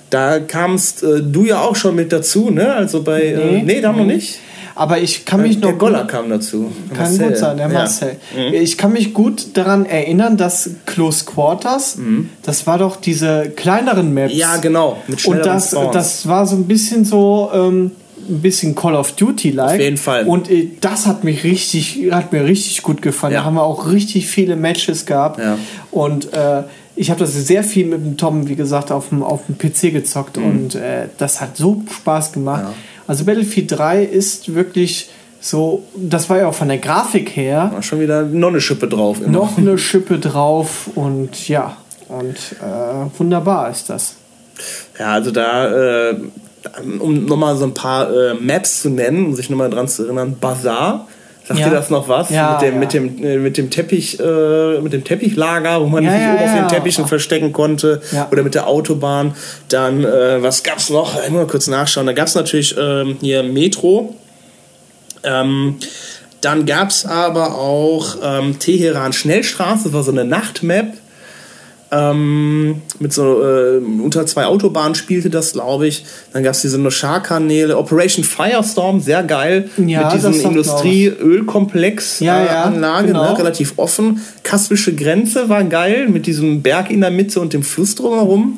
da kamst äh, du ja auch schon mit dazu, ne? Also bei, nee, äh, Nee. nee da noch nicht. Aber ich kann mich der noch Goller gut, kam dazu. kann Marcel. gut sein, der Ja. Marcel. Ich kann mich gut daran erinnern, dass Close Quarters, das war doch diese kleineren Maps. Mhm. Ja, genau. Mit Und schnelleren das, Spawns. das war so ein bisschen so ähm, ein bisschen Call of Duty like. Auf jeden Fall. Und äh, das hat mich richtig, hat mir richtig gut gefallen. Ja. Da haben wir auch richtig viele Matches gehabt. Ja. Und äh, ich habe das sehr viel mit dem Tom, wie gesagt, auf dem, auf dem PC gezockt und äh, das hat so Spaß gemacht. Mhm. Ja. Also Battlefield 3 ist wirklich so, das war ja auch von der Grafik her War schon wieder noch eine Schippe drauf. Immer. noch eine Schippe drauf und ja, und äh, wunderbar ist das. Ja, also da, äh, um nochmal so ein paar äh, Maps zu nennen, um sich nochmal dran zu erinnern, Bazaar. Sagt Ja. ihr das noch was? Ja, mit, dem, ja. mit, dem, äh, mit dem Teppich, äh, mit dem Teppichlager, wo man Ja, sich ja, oben auf den Teppichen verstecken konnte. Oder mit der Autobahn. Dann, äh, was gab's noch? Ich muss mal kurz nachschauen. Da gab's natürlich ähm, hier Metro. Ähm, dann gab's aber auch ähm, Teheran Schnellstraße, das war so eine Nachtmap. Ähm, mit so äh, unter zwei Autobahnen spielte das, glaube ich. Dann gab es diese Noshar-Kanäle, Operation Firestorm, sehr geil. Ja, mit diesem Industrie-Ölkomplex Ja, äh, ja, Anlage, genau. ne, relativ offen. Kaspische Grenze war geil, mit diesem Berg in der Mitte und dem Fluss drumherum.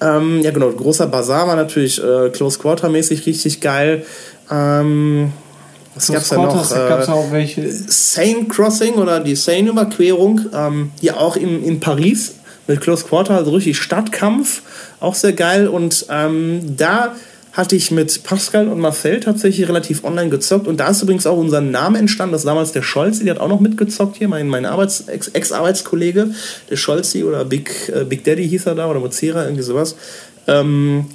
Ähm, ja, genau, großer Bazar war natürlich äh, Close Quarter mäßig richtig geil. Ähm, was gab's da noch? Da gab es Äh, auch welche. Seine Crossing oder die Seine-Überquerung, ähm, hier auch in, in Paris mit Close Quarter, also richtig Stadtkampf, auch sehr geil. Und ähm, da hatte ich mit Pascal und Marcel tatsächlich relativ online gezockt. Und da ist übrigens auch unser Name entstanden. Das ist damals der Scholzi, der hat auch noch mitgezockt hier, mein, mein Arbeits-, Ex- Ex-Arbeitskollege, der Scholzi oder Big, äh, Big Daddy hieß er da oder Mozera, irgendwie sowas. Ähm,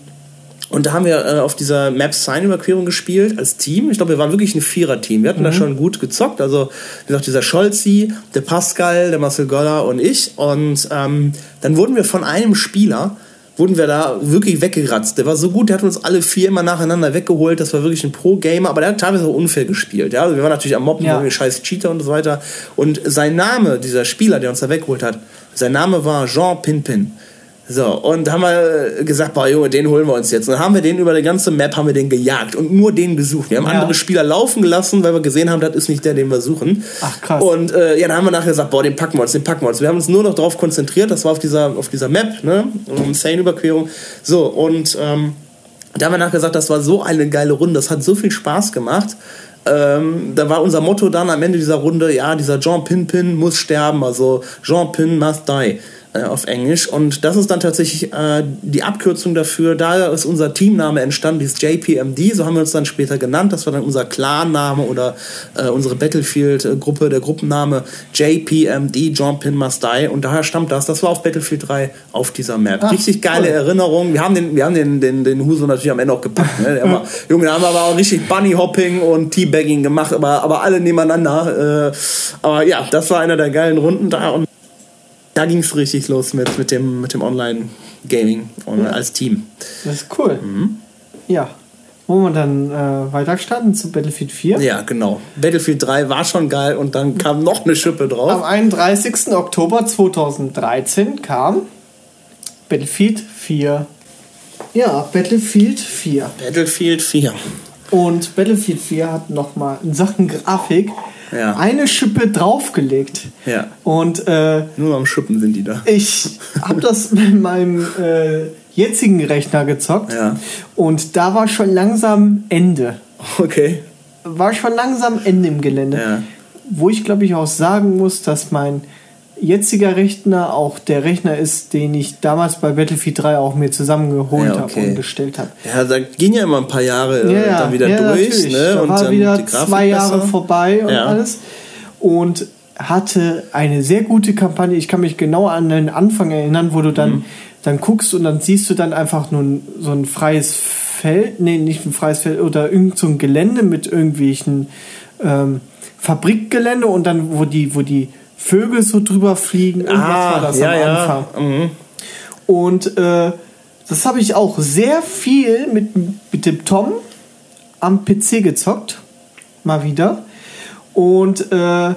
und da haben wir äh, auf dieser Map Sign-Überquerung gespielt als Team. Ich glaube, wir waren wirklich ein Vierer-Team. Wir hatten da schon gut gezockt. Also, wie gesagt, dieser Scholzi, der Pascal, der Marcel Goller und ich. Und ähm, dann wurden wir von einem Spieler, wurden wir da wirklich weggeratzt. Der war so gut, der hat uns alle vier immer nacheinander weggeholt. Das war wirklich ein Pro-Gamer, aber der hat teilweise auch unfair gespielt. Ja? Also wir waren natürlich am Mobben, Ja. scheiß Cheater und so weiter. Und sein Name, dieser Spieler, der uns da weggeholt hat, sein Name war Jean Pinpin. So, und da haben wir gesagt, boah Junge, den holen wir uns jetzt. Und dann haben wir den über die ganze Map, haben wir den gejagt und nur den gesucht. Wir haben Ja. andere Spieler laufen gelassen, weil wir gesehen haben, das ist nicht der, den wir suchen. Ach, krass. Und äh, ja, dann haben wir nachher gesagt, boah, den packen wir uns, den packen wir uns. Wir haben uns nur noch darauf konzentriert, das war auf dieser, auf dieser Map, ne, um Seine-Überquerung. So, und ähm, da haben wir nachher gesagt, das war so eine geile Runde, das hat so viel Spaß gemacht. Ähm, da war unser Motto dann am Ende dieser Runde, ja, dieser Jean Pinpin muss sterben, also Jean Pin must die äh, auf Englisch. Und das ist dann tatsächlich äh, die Abkürzung dafür. Da ist unser Teamname entstanden, dieses JPMD, so haben wir uns dann später genannt. Das war dann unser Clan-Name oder äh, unsere Battlefield-Gruppe, der Gruppenname JPMD, Jean Pin must die. Und daher stammt das. Das war auf Battlefield 3 auf dieser Map. Ach, Richtig geile cool. Erinnerung. Wir haben den, wir haben den, den, den Huso natürlich am Ende auch gepackt. Ne? War, Junge, da haben wir aber auch richtig Bunny-Hopping und Teabagging gemacht, aber, aber alle nebeneinander. Äh, aber ja, das war einer der geilen Runden da. Und da ging es richtig los mit, mit dem, mit dem Online-Gaming und als Team. Das ist cool. Mhm. Ja. Wollen wir dann äh, weiter starten zu Battlefield 4? Ja, genau. Battlefield 3 war schon geil und dann kam noch eine Schippe Am drauf. 31. Oktober 2013 kam Battlefield 4. Ja, Battlefield 4. Battlefield 4. Und Battlefield 4 hat nochmal in Sachen Grafik Ja. eine Schippe draufgelegt. Ja. Und äh, Nur am Schippen sind die da. ich habe das mit meinem äh, jetzigen Rechner gezockt. Ja. Und da war schon langsam Ende. Okay. War schon langsam Ende im Gelände. Ja. Wo ich glaube ich auch sagen muss, dass mein jetziger Rechner auch der Rechner ist, den ich damals bei Battlefield 3 auch mir zusammengeholt Ja, habe okay. und gestellt habe. Ja, da gehen ja immer ein paar Jahre äh, Ja, ja, dann wieder ja, durch. natürlich. Ne? Da und war dann wieder zwei Jahre besser. vorbei und alles. Und hatte eine sehr gute Kampagne. Ich kann mich genau an den Anfang erinnern, wo du dann, Mhm. dann guckst und dann siehst du dann einfach nur so ein freies Feld, nee, nicht ein freies Feld, oder irgend so ein Gelände mit irgendwelchen ähm, Fabrikgelände und dann, wo die, wo die Vögel so drüber fliegen. Irgendwas war das Ah, ja, am ja. Anfang. Mhm. Und äh, das habe ich auch sehr viel mit, mit dem Tom am PC gezockt. Mal wieder. Und äh,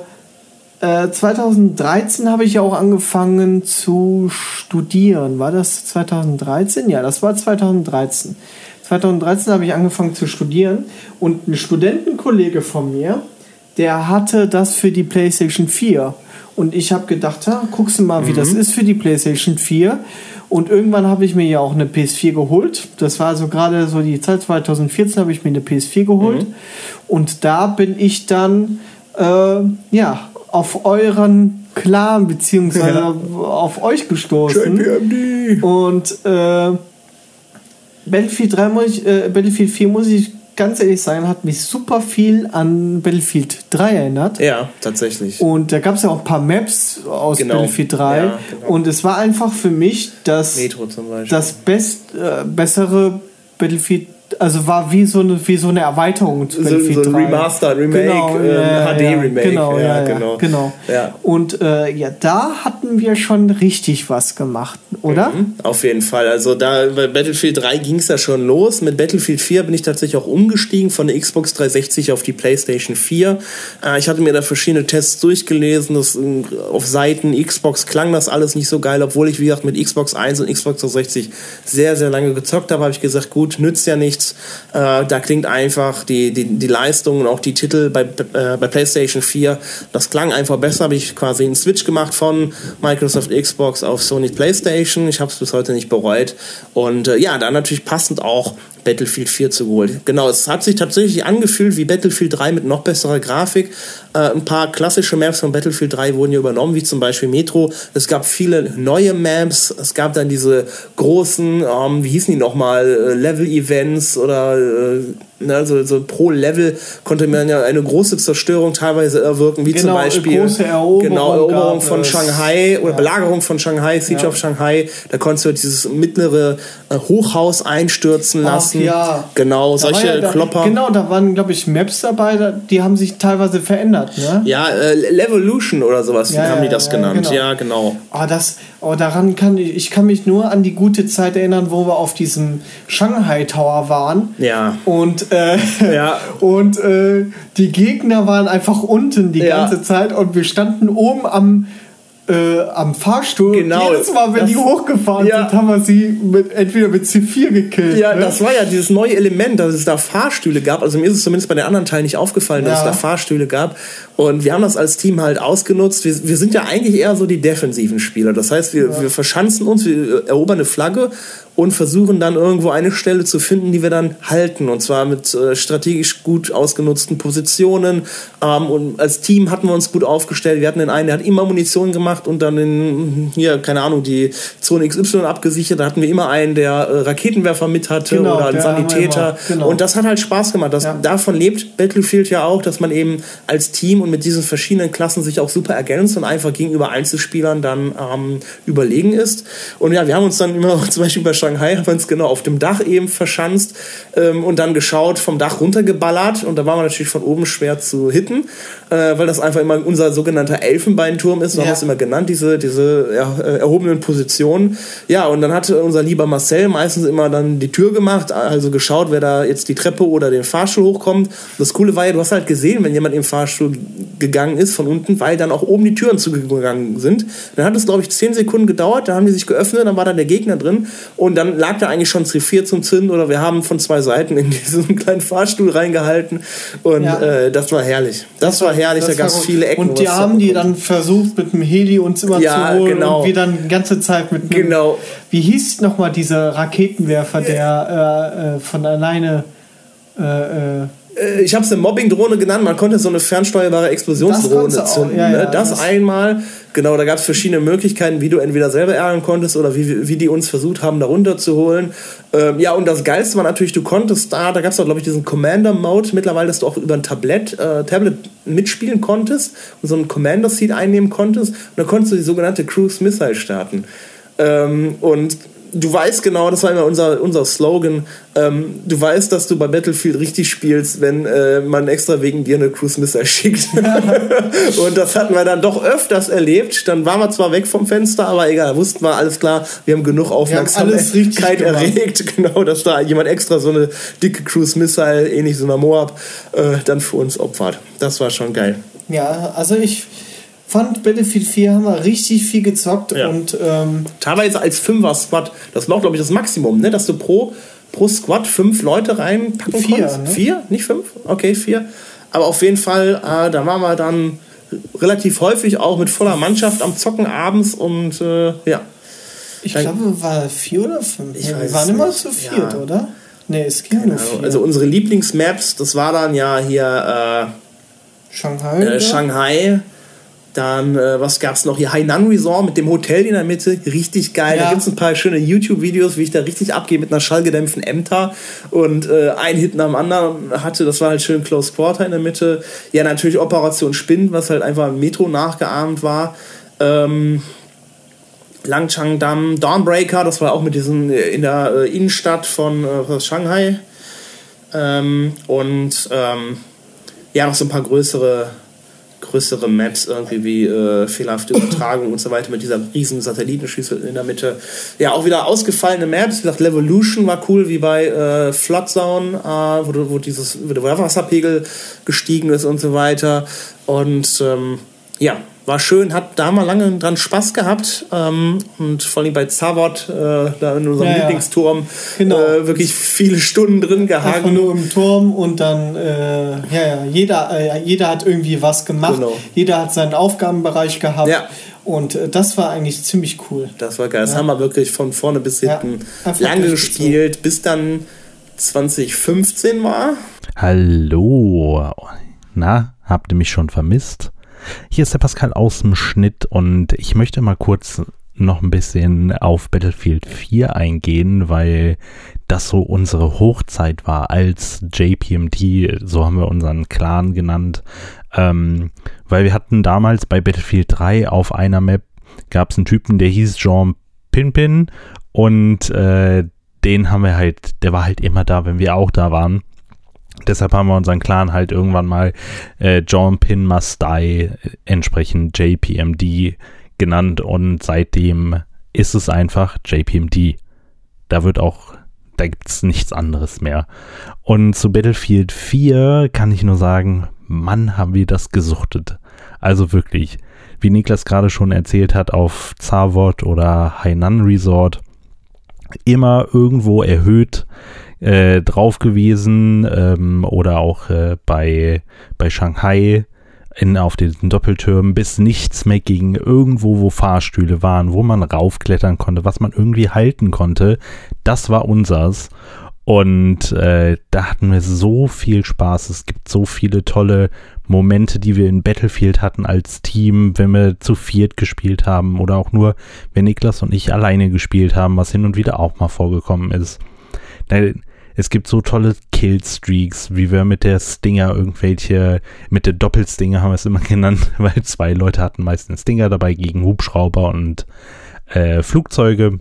äh, 2013 habe ich auch angefangen zu studieren. War das 2013? Ja, das war 2013. 2013 habe ich angefangen zu studieren und ein Studentenkollege von mir, der hatte das für die PlayStation 4. Und ich habe gedacht, ja, guckst du mal, wie mhm. das ist für die PlayStation 4. Und irgendwann habe ich mir ja auch eine PS4 geholt. Das war also gerade so die Zeit 2014 habe ich mir eine PS4 geholt. Mhm. Und da bin ich dann äh, ja auf euren Clan beziehungsweise ja. auf euch gestoßen. Und äh, Battlefield 3 muss ich, äh, Battlefield 4 muss ich ganz ehrlich sein, hat mich super viel an Battlefield 3 erinnert. Ja, tatsächlich. Und da gab es ja auch ein paar Maps aus genau. Battlefield 3. Ja, genau. Und es war einfach für mich das, das best, äh, bessere Battlefield also war wie so eine, wie so eine Erweiterung zu so, so ein Remaster, Remake, genau, ähm, ja, HD-Remake. Genau, ja, genau. genau. Ja. Und äh, ja, da hatten wir schon richtig was gemacht, oder? Mhm, auf jeden Fall. Also da bei Battlefield 3 ging es ja schon los. Mit Battlefield 4 bin ich tatsächlich auch umgestiegen von der Xbox 360 auf die PlayStation 4. Äh, ich hatte mir da verschiedene Tests durchgelesen. Das, äh, auf Seiten Xbox klang das alles nicht so geil, obwohl ich, wie gesagt, mit Xbox 1 und Xbox 360 sehr, sehr lange gezockt habe, habe ich gesagt, gut, nützt ja nichts äh, da klingt einfach die, die, die Leistung und auch die Titel bei, äh, bei PlayStation 4, das klang einfach besser. Habe ich quasi einen Switch gemacht von Microsoft Xbox auf Sony PlayStation. Ich habe es bis heute nicht bereut. Und äh, ja, dann natürlich passend auch Battlefield 4 zu holen. Genau, es hat sich tatsächlich angefühlt wie Battlefield 3 mit noch besserer Grafik. Äh, ein paar klassische Maps von Battlefield 3 wurden hier übernommen, wie zum Beispiel Metro. Es gab viele neue Maps. Es gab dann diese großen, ähm, wie hießen die nochmal, äh, Level-Events oder äh, ne, so, so pro Level konnte man ja eine große Zerstörung teilweise erwirken, wie genau, zum Beispiel große Eroberung, genau, Eroberung von Shanghai oder ja. Belagerung von Shanghai, Siege ja. of Shanghai. Da konntest du dieses mittlere äh, Hochhaus einstürzen lassen. Ach, ja. Genau, da solche ja, da, Klopper. Genau, da waren, glaube ich, Maps dabei, die haben sich teilweise verändert. Ne? Ja, äh, Levolution oder sowas haben die das genannt. Genau. Ja, genau. Oh, das, oh, daran kann ich, ich kann mich nur an die gute Zeit erinnern, wo wir auf diesem Shanghai Tower waren. Ja. Und äh, ja. Und äh, die Gegner waren einfach unten die ja. ganze Zeit und wir standen oben am äh, am Fahrstuhl. Genau. Jedes Mal, wenn das, die hochgefahren ja. sind, haben wir sie mit, entweder mit C4 gekillt. Ja, ne? das war ja dieses neue Element, dass es da Fahrstühle gab. Also mir ist es zumindest bei den anderen Teilen nicht aufgefallen, ja. dass es da Fahrstühle gab. Und wir haben das als Team halt ausgenutzt. Wir, wir sind ja eigentlich eher so die defensiven Spieler. Das heißt, wir, ja. wir verschanzen uns, wir erobern eine Flagge und versuchen dann irgendwo eine Stelle zu finden, die wir dann halten. Und zwar mit äh, strategisch gut ausgenutzten Positionen. Ähm, und als Team hatten wir uns gut aufgestellt. Wir hatten den einen, der hat immer Munition gemacht und dann in, hier, keine Ahnung, die Zone XY abgesichert. Da hatten wir immer einen, der äh, Raketenwerfer mit hatte genau, oder einen Sanitäter. Genau. Und das hat halt Spaß gemacht. Das, ja. Davon lebt Battlefield ja auch, dass man eben als Team und mit diesen verschiedenen Klassen sich auch super ergänzt und einfach gegenüber Einzelspielern dann ähm, überlegen ist. Und ja, wir haben uns dann immer zum Beispiel bei Shanghai haben wir uns genau auf dem Dach eben verschanzt ähm, und dann geschaut, vom Dach runtergeballert. Und da waren wir natürlich von oben schwer zu hitten, äh, weil das einfach immer unser sogenannter Elfenbeinturm ist, so ja. haben wir es immer genannt, diese, diese ja, äh, erhobenen Positionen. Ja, und dann hat unser lieber Marcel meistens immer dann die Tür gemacht, also geschaut, wer da jetzt die Treppe oder den Fahrstuhl hochkommt. Das Coole war ja, du hast halt gesehen, wenn jemand im Fahrstuhl gegangen ist von unten, weil dann auch oben die Türen zugegangen sind. Dann hat es, glaube ich, zehn Sekunden gedauert, da haben die sich geöffnet, dann war da der Gegner drin und dann lag da eigentlich schon C4 zum Zünden oder wir haben von zwei Seiten in diesen kleinen Fahrstuhl reingehalten und ja. äh, das war herrlich. Das war herrlich, das da gab es viele Ecken. Und die haben die dann versucht mit dem Heli uns immer ja, zu holen genau. und wir dann die ganze Zeit mit einem, genau. Wie hieß nochmal dieser Raketenwerfer, der äh, äh, von alleine äh äh, ich habe es eine Mobbing-Drohne genannt, man konnte so eine fernsteuerbare Explosionsdrohne das zünden. Ja, ne? ja, das, das, einmal, genau, da gab es verschiedene Möglichkeiten, wie du entweder selber ärgern konntest oder wie, wie die uns versucht haben, da runterzuholen. Ähm, ja, und das Geilste war natürlich, du konntest da, da gab es auch, glaube ich, diesen Commander-Mode mittlerweile, dass du auch über ein Tablet, äh, Tablet mitspielen konntest und so ein Commander-Seat einnehmen konntest. Und dann konntest du die sogenannte Cruise Missile starten. Ähm, und du weißt genau, das war immer unser, unser Slogan, ähm, du weißt, dass du bei Battlefield richtig spielst, wenn äh, man extra wegen dir eine Cruise Missile schickt. und das hatten wir dann doch öfters erlebt. Dann waren wir zwar weg vom Fenster, aber egal, wussten wir, alles klar, wir haben genug Aufmerksamkeit erregt, genau, dass da jemand extra so eine dicke Cruise Missile, ähnlich so einer Moab, äh, dann für uns opfert. Das war schon geil. Ja, also ich fand Battlefield 4 haben wir richtig viel gezockt ja. und ähm teilweise als Fünfer-Squad. Das war, glaube ich, das Maximum, ne? dass du pro, pro Squad fünf Leute reinpacken vier, konntest. Ne? Vier, nicht fünf? Okay, vier. Aber auf jeden Fall, äh, da waren wir dann relativ häufig auch mit voller Mannschaft am Zocken abends und äh, ja. Ich glaube, war vier oder fünf. Ich wir waren immer zu viert, ja. oder? Nee, es ging nur vier. Also unsere Lieblingsmaps, das war dann ja hier äh, Shanghai. Äh, Shanghai dann, äh, was gab es noch hier? Hainan Resort mit dem Hotel in der Mitte. Richtig geil. Ja. Da gibt es ein paar schöne YouTube-Videos, wie ich da richtig abgehe mit einer schallgedämpften Ämter und äh, ein Hit nach dem anderen hatte. Das war halt schön Close Quarter in der Mitte. Ja, natürlich Operation Spind, was halt einfach Metro nachgeahmt war. Ähm, Langchangdam, Dawnbreaker, das war auch mit diesen äh, in der äh, Innenstadt von äh, Shanghai. Ähm, und ähm, ja, noch so ein paar größere größere Maps irgendwie wie äh, fehlerhafte Übertragung und so weiter mit dieser riesen Satellitenschüssel in der Mitte. Ja, auch wieder ausgefallene Maps. Wie gesagt, Levolution war cool, wie bei äh, Flood Zone, äh, wo, wo, dieses, wo der Wasserpegel gestiegen ist und so weiter. Und ähm, ja, war schön, hat da mal lange dran Spaß gehabt ähm, und vor allem bei Zavod, äh, da in unserem ja, Lieblingsturm, genau. äh, wirklich viele Stunden drin gehangen. Einfach nur im Turm und dann, äh, ja, ja, jeder, äh, jeder hat irgendwie was gemacht, genau. jeder hat seinen Aufgabenbereich gehabt. Ja. Und äh, das war eigentlich ziemlich cool. Das war geil. Das ja. haben wir wirklich von vorne bis hinten lange gespielt, bis dann 2015 war. Hallo. Na, habt ihr mich schon vermisst? Hier ist der Pascal aus dem Schnitt und ich möchte mal kurz noch ein bisschen auf Battlefield 4 eingehen, weil das so unsere Hochzeit war als JPMT, so haben wir unseren Clan genannt, ähm, weil wir hatten damals bei Battlefield 3 auf einer Map gab es einen Typen, der hieß Jean Pinpin und äh, den haben wir halt, der war halt immer da, wenn wir auch da waren. Deshalb haben wir unseren Clan halt irgendwann mal äh, John Pin Must Die, entsprechend JPMD genannt und seitdem ist es einfach JPMD. Da wird auch, da gibt es nichts anderes mehr. Und zu Battlefield 4 kann ich nur sagen, Mann, haben wir das gesuchtet. Also wirklich, wie Niklas gerade schon erzählt hat, auf Zawod oder Hainan Resort immer irgendwo erhöht äh, drauf gewesen ähm, oder auch äh, bei, bei Shanghai in, auf diesen Doppeltürmen, bis nichts mehr ging. Irgendwo, wo Fahrstühle waren, wo man raufklettern konnte, was man irgendwie halten konnte, das war unsers. Und äh, da hatten wir so viel Spaß. Es gibt so viele tolle Momente, die wir in Battlefield hatten als Team, wenn wir zu viert gespielt haben oder auch nur, wenn Niklas und ich alleine gespielt haben, was hin und wieder auch mal vorgekommen ist. Es gibt so tolle Killstreaks, wie wir mit der Stinger irgendwelche, mit der Doppelstinger haben wir es immer genannt, weil zwei Leute hatten meistens Stinger dabei gegen Hubschrauber und äh, Flugzeuge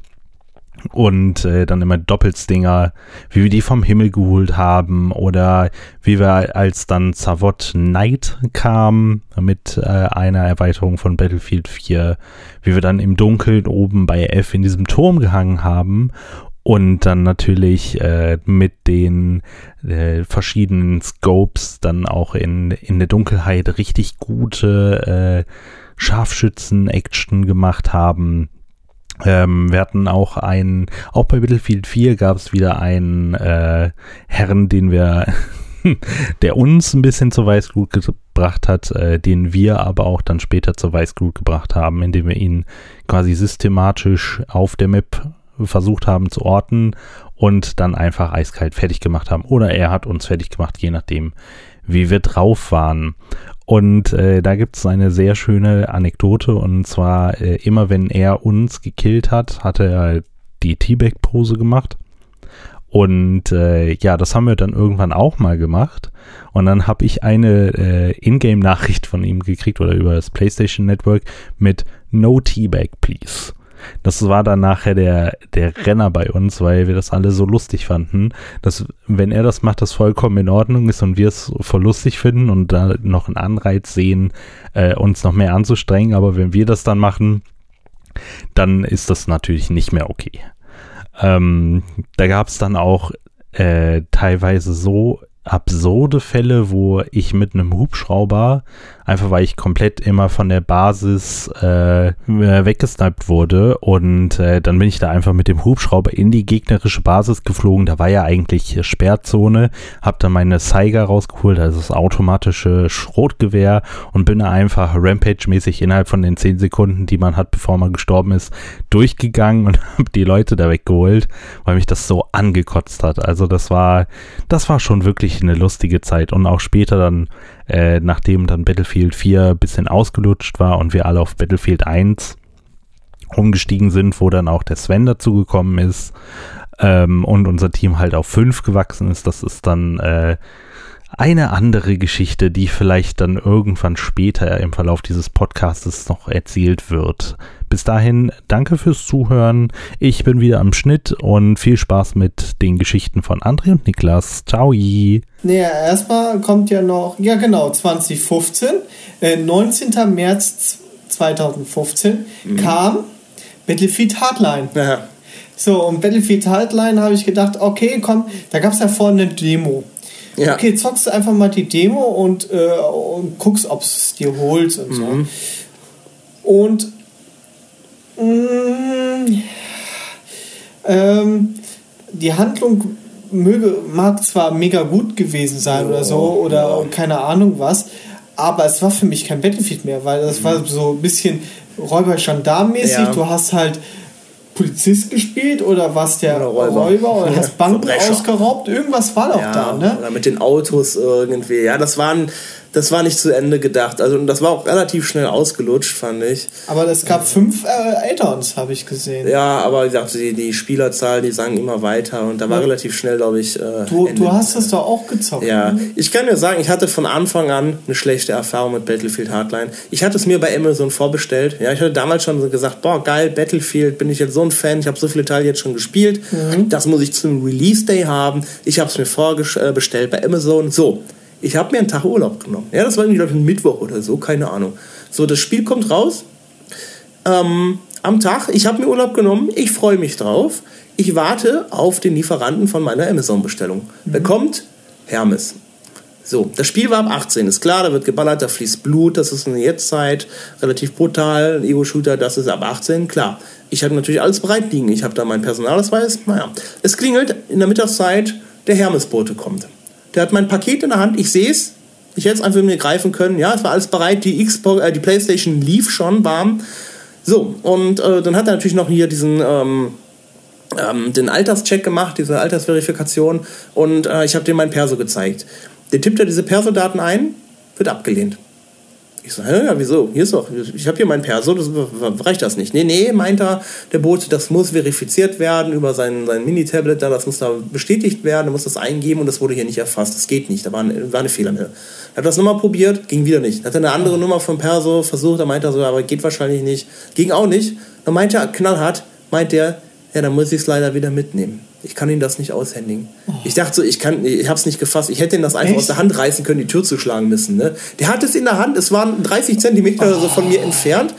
und äh, dann immer Doppelstinger, wie wir die vom Himmel geholt haben oder wie wir als dann Zavot Night kam mit äh, einer Erweiterung von Battlefield 4, wie wir dann im Dunkeln oben bei F in diesem Turm gehangen haben und dann natürlich äh, mit den äh, verschiedenen Scopes dann auch in, in der Dunkelheit richtig gute äh, Scharfschützen-Action gemacht haben. Ähm, wir hatten auch einen, auch bei Battlefield 4 gab es wieder einen äh, Herrn, den wir, der uns ein bisschen zur Weißglut gebracht hat, äh, den wir aber auch dann später zur Weißglut gebracht haben, indem wir ihn quasi systematisch auf der Map versucht haben zu orten und dann einfach eiskalt fertig gemacht haben. Oder er hat uns fertig gemacht, je nachdem, wie wir drauf waren. Und äh, da gibt es eine sehr schöne Anekdote und zwar äh, immer wenn er uns gekillt hat, hatte er die T-Bag-Pose gemacht. Und äh, ja, das haben wir dann irgendwann auch mal gemacht. Und dann habe ich eine äh, Ingame-Nachricht von ihm gekriegt oder über das PlayStation Network mit No T-Bag, please. Das war dann nachher der, der Renner bei uns, weil wir das alle so lustig fanden, dass wenn er das macht, das vollkommen in Ordnung ist und wir es voll lustig finden und da noch einen Anreiz sehen, äh, uns noch mehr anzustrengen. Aber wenn wir das dann machen, dann ist das natürlich nicht mehr okay. Ähm, da gab es dann auch äh, teilweise so absurde Fälle, wo ich mit einem Hubschrauber, einfach weil ich komplett immer von der Basis äh, weggesniped wurde und äh, dann bin ich da einfach mit dem Hubschrauber in die gegnerische Basis geflogen. Da war ja eigentlich Sperrzone, hab dann meine Saiga rausgeholt, also das automatische Schrotgewehr und bin da einfach Rampage-mäßig innerhalb von den 10 Sekunden, die man hat, bevor man gestorben ist, durchgegangen und hab die Leute da weggeholt, weil mich das so angekotzt hat. Also das war, das war schon wirklich eine lustige Zeit. Und auch später dann, äh, nachdem dann Battlefield 4 ein bisschen ausgelutscht war und wir alle auf Battlefield 1 umgestiegen sind, wo dann auch der Sven dazugekommen ist ähm, und unser Team halt auf 5 gewachsen ist, das ist dann äh, eine andere Geschichte, die vielleicht dann irgendwann später im Verlauf dieses Podcasts noch erzählt wird. Bis dahin, danke fürs Zuhören. Ich bin wieder am Schnitt und viel Spaß mit den Geschichten von André und Niklas. Ciao. Naja, erstmal kommt ja noch, ja genau, 2015, äh, 19. März 2015 mhm. kam Battlefield Hardline. Ja. So, und Battlefield Hardline habe ich gedacht, okay, komm, da gab es ja vorne eine Demo. Ja. Okay, zockst du einfach mal die Demo und, äh, und guckst, ob es dir holt und so. Mhm. Und mh, mm, ähm, die Handlung möge, mag zwar mega gut gewesen sein oh, oder so, oder ja. keine Ahnung was, aber es war für mich kein Battlefield mehr, weil das mhm. war so ein bisschen Räuber-Gendarm-mäßig. Ja. Du hast halt Polizist gespielt oder warst der oder Räuber. Räuber oder hast Banken ausgeraubt? Irgendwas war doch ja, da, ne? Oder mit den Autos irgendwie. Ja, das waren das war nicht zu Ende gedacht. Also das war auch relativ schnell ausgelutscht, fand ich. Aber es gab fünf äh, Add-ons, habe ich gesehen. Ja, aber ich dachte, die, die Spielerzahl, die sagen immer weiter und da war ja. relativ schnell, glaube ich. Äh, du, du hast das doch auch gezockt. Ja, ne? ich kann dir sagen, ich hatte von Anfang an eine schlechte Erfahrung mit Battlefield Hardline. Ich hatte es mir bei Amazon vorbestellt. Ja, ich hatte damals schon so gesagt, boah, geil, Battlefield, bin ich jetzt so ein Fan, ich habe so viele Teile jetzt schon gespielt. Mhm. Das muss ich zum Release Day haben. Ich habe es mir vorbestellt bei Amazon. So, ich habe mir einen Tag Urlaub genommen. Ja, das war irgendwie, glaube ich, ein Mittwoch oder so, keine Ahnung. So, das Spiel kommt raus. Ähm, am Tag, ich habe mir Urlaub genommen, ich freue mich drauf. Ich warte auf den Lieferanten von meiner Amazon-Bestellung. Mhm. Bekommt Hermes. So, das Spiel war ab 18, ist klar, da wird geballert, da fließt Blut, das ist in der Jetztzeit relativ brutal, Ego-Shooter, das ist ab 18, klar. Ich habe natürlich alles bereit liegen, ich habe da meinen Personalausweis, naja. Es klingelt in der Mittagszeit, der Hermesbote kommt. Der hat mein Paket in der Hand, ich sehe es. Ich hätte es einfach mir greifen können. Ja, es war alles bereit. Die, Xbox, äh, die Playstation lief schon warm. So, und äh, dann hat er natürlich noch hier diesen. Ähm, ähm, den Alterscheck gemacht, diese Altersverifikation und äh, ich habe dem mein Perso gezeigt. Der tippt er diese Perso-Daten ein, wird abgelehnt. Ich so, ja, wieso? Hier ist doch, ich habe hier mein Perso, das reicht das nicht. Nee, nee, meint er, der Boot, das muss verifiziert werden über sein, sein Mini-Tablet da, das muss da bestätigt werden, er muss das eingeben und das wurde hier nicht erfasst. Das geht nicht, da war eine, war eine Fehlermeldung. Er hat das nochmal probiert, ging wieder nicht. Hat eine andere Nummer vom Perso versucht, da meint er so, aber geht wahrscheinlich nicht. Ging auch nicht. Dann meint er knallhart, meint er, ja, dann muss ich es leider wieder mitnehmen. Ich kann ihn das nicht aushändigen. Oh. Ich dachte so, ich kann, ich habe es nicht gefasst. Ich hätte ihn das einfach Echt? aus der Hand reißen können, die Tür zuschlagen müssen. Ne? Der hat es in der Hand. Es waren 30 Zentimeter oh. oder so von mir entfernt.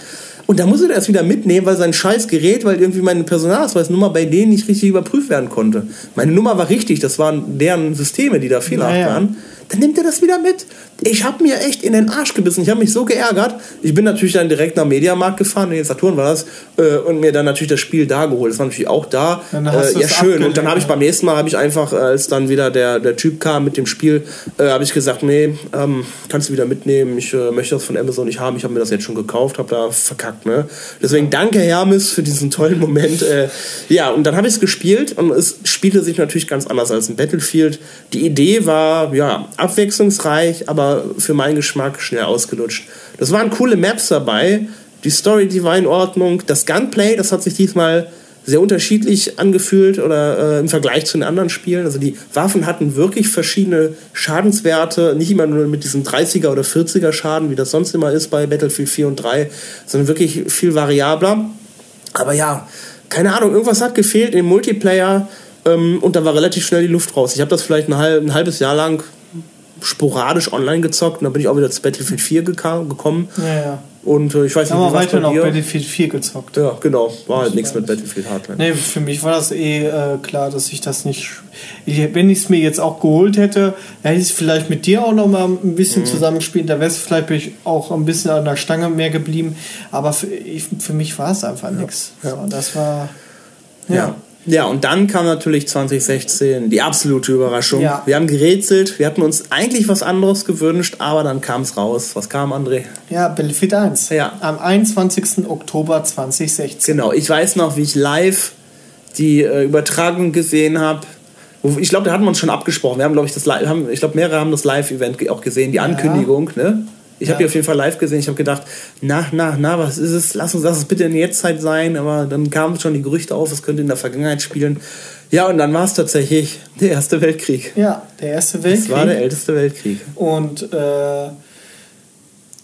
Und da musste er das wieder mitnehmen, weil sein scheiß Gerät, weil irgendwie meine Personalausweisnummer bei denen nicht richtig überprüft werden konnte. Meine Nummer war richtig, das waren deren Systeme, die da fehlerhaft naja. waren. Dann nimmt er das wieder mit. Ich habe mir echt in den Arsch gebissen. Ich habe mich so geärgert. Ich bin natürlich dann direkt nach Mediamarkt gefahren, in den Saturn war das, äh, und mir dann natürlich das Spiel da geholt. Das war natürlich auch da. Äh, ja, schön. Und dann habe ich beim nächsten Mal, habe ich einfach, als dann wieder der, der Typ kam mit dem Spiel, äh, habe ich gesagt, nee, ähm, kannst du wieder mitnehmen. Ich äh, möchte das von Amazon nicht haben. Ich habe mir das jetzt schon gekauft, habe da verkackt. Ne? Deswegen danke Hermes für diesen tollen Moment. Äh, ja, und dann habe ich es gespielt und es spielte sich natürlich ganz anders als ein Battlefield. Die Idee war, ja, abwechslungsreich, aber für meinen Geschmack schnell ausgelutscht. Das waren coole Maps dabei. Die Story, die war in Ordnung. Das Gunplay, das hat sich diesmal sehr unterschiedlich angefühlt oder äh, im Vergleich zu den anderen Spielen. Also die Waffen hatten wirklich verschiedene Schadenswerte, nicht immer nur mit diesem 30er oder 40er Schaden, wie das sonst immer ist bei Battlefield 4 und 3, sondern wirklich viel variabler. Aber ja, keine Ahnung, irgendwas hat gefehlt im Multiplayer ähm, und da war relativ schnell die Luft raus. Ich habe das vielleicht ein, halb, ein halbes Jahr lang sporadisch online gezockt und dann bin ich auch wieder zu Battlefield 4 gekommen. Ja, ja. Und äh, ich weiß nicht, wie weiter noch? Battlefield 4 gezockt. Ja, genau. War halt nichts mit Battlefield Hardline. Nee, für mich war das eh äh, klar, dass ich das nicht. Ich, wenn ich es mir jetzt auch geholt hätte, hätte ich es vielleicht mit dir auch noch mal ein Mhm. bisschen zusammengespielt. Da wäre es vielleicht auch ein bisschen an der Stange mehr geblieben. Aber für, ich, für mich war es einfach nichts. So, das war. Ja. Ja. Ja, und dann kam natürlich 2016 die absolute Überraschung. Ja. Wir haben gerätselt, wir hatten uns eigentlich was anderes gewünscht, aber dann kam es raus. Was kam, André? Ja, Battlefield 1. Ja. Am 21. Oktober 2016. Genau, ich weiß noch, wie ich live die äh, Übertragung gesehen habe. Ich glaube, da hatten wir uns schon abgesprochen. Wir haben, glaube ich, das haben, ich glaube, mehrere haben das Live-Event auch gesehen, die Ankündigung. Ne? Ich habe Ja. die auf jeden Fall live gesehen. Ich habe gedacht, na, na, na, was ist es? Lass uns, lass es bitte in der Jetztzeit sein. Aber dann kamen schon die Gerüchte auf, es könnte in der Vergangenheit spielen. Ja, und dann war es tatsächlich der Erste Weltkrieg. Ja, der Erste Das Weltkrieg. war der älteste Weltkrieg. Und äh,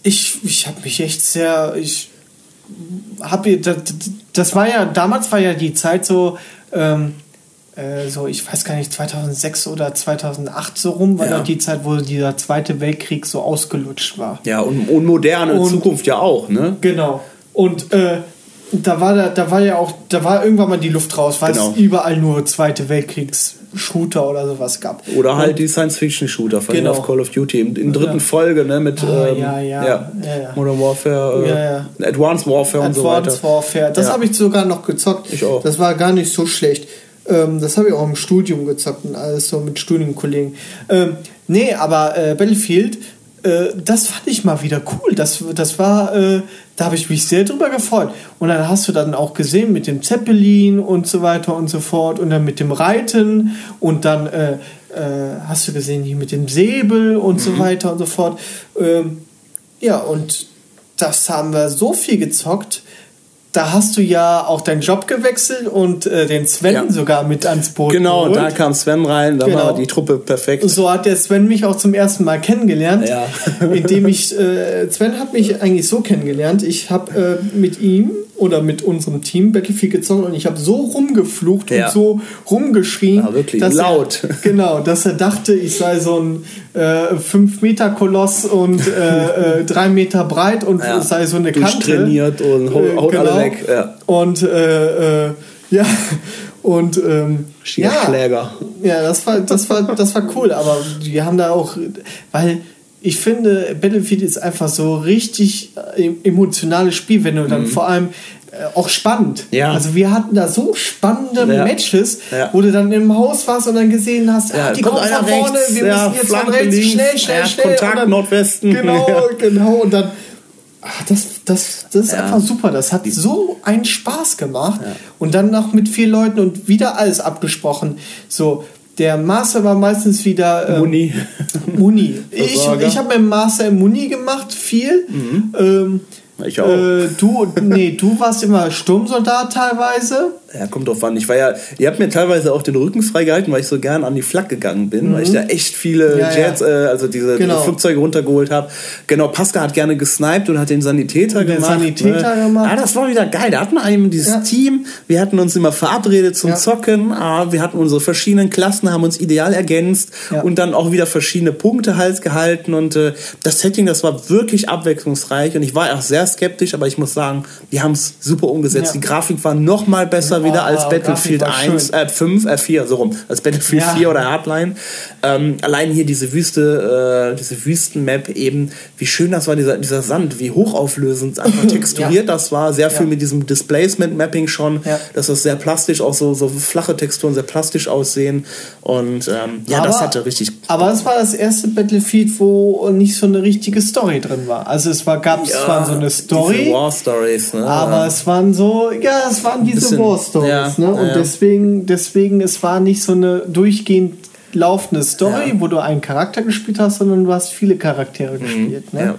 ich, ich habe mich echt sehr. Ich habe das, das war ja damals war ja die Zeit so. Ähm, äh, so, ich weiß gar nicht, 2006 oder 2008 so rum, war Ja. die Zeit, wo dieser Zweite Weltkrieg so ausgelutscht war. Ja, und, und moderne Und- Zukunft ja auch, ne? Genau. Und äh, da war da, da war ja auch, da war irgendwann mal die Luft raus, weil Genau. es überall nur Zweite Weltkriegs-Shooter oder sowas gab. Oder halt Und- die Science-Fiction-Shooter von Genau. auf Call of Duty in, in dritten Ja. Folge, ne? Mit Ah, ähm, ja, ja. Modern Warfare, äh. Advanced Warfare und so weiter. Advanced Warfare. Das habe ich sogar noch gezockt. Ich auch. Das war gar nicht so schlecht. Ähm, das habe ich auch im Studium gezockt und alles so mit Studienkollegen. Ähm, nee, aber äh, Battlefield, äh, das fand ich mal wieder cool. Das, das war, äh, da habe ich mich sehr drüber gefreut. Und dann hast du dann auch gesehen mit dem Zeppelin und so weiter und so fort und dann mit dem Reiten und dann äh, äh, hast du gesehen hier mit dem Säbel und Mhm. so weiter und so fort. Ähm, ja, und das haben wir so viel gezockt. Da hast du ja auch deinen Job gewechselt und äh, den Sven Ja. sogar mit ans Boot Genau, geholt. da kam Sven rein, da Genau. war die Truppe perfekt. So hat der Sven mich auch zum ersten Mal kennengelernt, Ja. indem ich, äh, Sven hat mich eigentlich so kennengelernt, ich habe äh, mit ihm oder mit unserem Team Battlefield gezockt und ich habe so rumgeflucht Ja. und so rumgeschrien, Ja, wirklich, dass laut. Er, genau, dass er dachte, ich sei so ein äh, 5-Meter-Koloss und äh, äh, 3 Meter breit und Ja. sei so eine Kante. Durchtrainiert und haut, Äh, haut alle genau. weg. Ja. Und äh, äh, ja, und ähm, ja, Schläger. ja, das war, das war, das war cool, aber wir haben da auch, weil ich finde, Battlefield ist einfach so richtig äh, emotionales Spiel, wenn du dann vor allem äh, auch spannend. Mhm. Ja. Also wir hatten da so spannende Ja. Matches, Ja. wo du dann im Haus warst und dann gesehen hast, Ja, ah, die kommt von vorne, rechts, wir müssen jetzt von rechts, links, schnell, schnell, schnell. Kontakt dann, Nordwesten. Genau, genau. Und dann, das, das, das ist Ja. einfach super. Das hat so einen Spaß gemacht. Und dann noch mit vier Leuten und wieder alles abgesprochen. So, der Master war meistens wieder. ähm, Muni. Muni. Ich, ich habe meinen Master im Muni gemacht, viel. Ähm, Ich auch. äh, du, nee, du warst immer Sturmsoldat teilweise. Ja, kommt drauf an. Ich war ja, ihr habt mir teilweise auch den Rücken freigehalten, weil ich so gern an die Flak gegangen bin, weil ich da echt viele Mhm. Ja, ja. Jets, äh, also diese, Genau. diese Flugzeuge runtergeholt habe. Genau, Pascal hat gerne gesniped und hat den Sanitäter Den gemacht. Sanitäter ne? gemacht. Ja, das war wieder geil. Da hatten wir eben dieses Ja. Team. Wir hatten uns immer verabredet zum Ja. Zocken. Ah, wir hatten unsere verschiedenen Klassen, haben uns ideal ergänzt Ja. und dann auch wieder verschiedene Punkte halt gehalten. Und äh, das Setting, das war wirklich abwechslungsreich. Und ich war auch sehr skeptisch, aber ich muss sagen, die haben es super umgesetzt. Ja. Die Grafik war noch mal besser wieder als Oh, Battlefield Grafik war 1, äh, 5, äh, 4, so rum, als Battlefield Ja. 4 oder Hardline. Ähm, allein hier diese Wüste, äh, diese Wüstenmap eben, wie schön das war, dieser, dieser Sand, wie hochauflösend, einfach texturiert das war, sehr viel Ja. mit diesem Displacement-Mapping schon, Ja. dass das sehr plastisch, auch so, so flache Texturen sehr plastisch aussehen und ähm, ja, das Aber- hatte richtig Aber es war das erste Battlefield, wo nicht so eine richtige Story drin war. Also es war, gab zwar so eine Story, War Stories, ne? aber es waren so, ja, es waren diese War Stories, ja, ne? Und ja. deswegen, deswegen, es war nicht so eine durchgehend laufende Story, Ja. wo du einen Charakter gespielt hast, sondern du hast viele Charaktere gespielt, ne? Ja.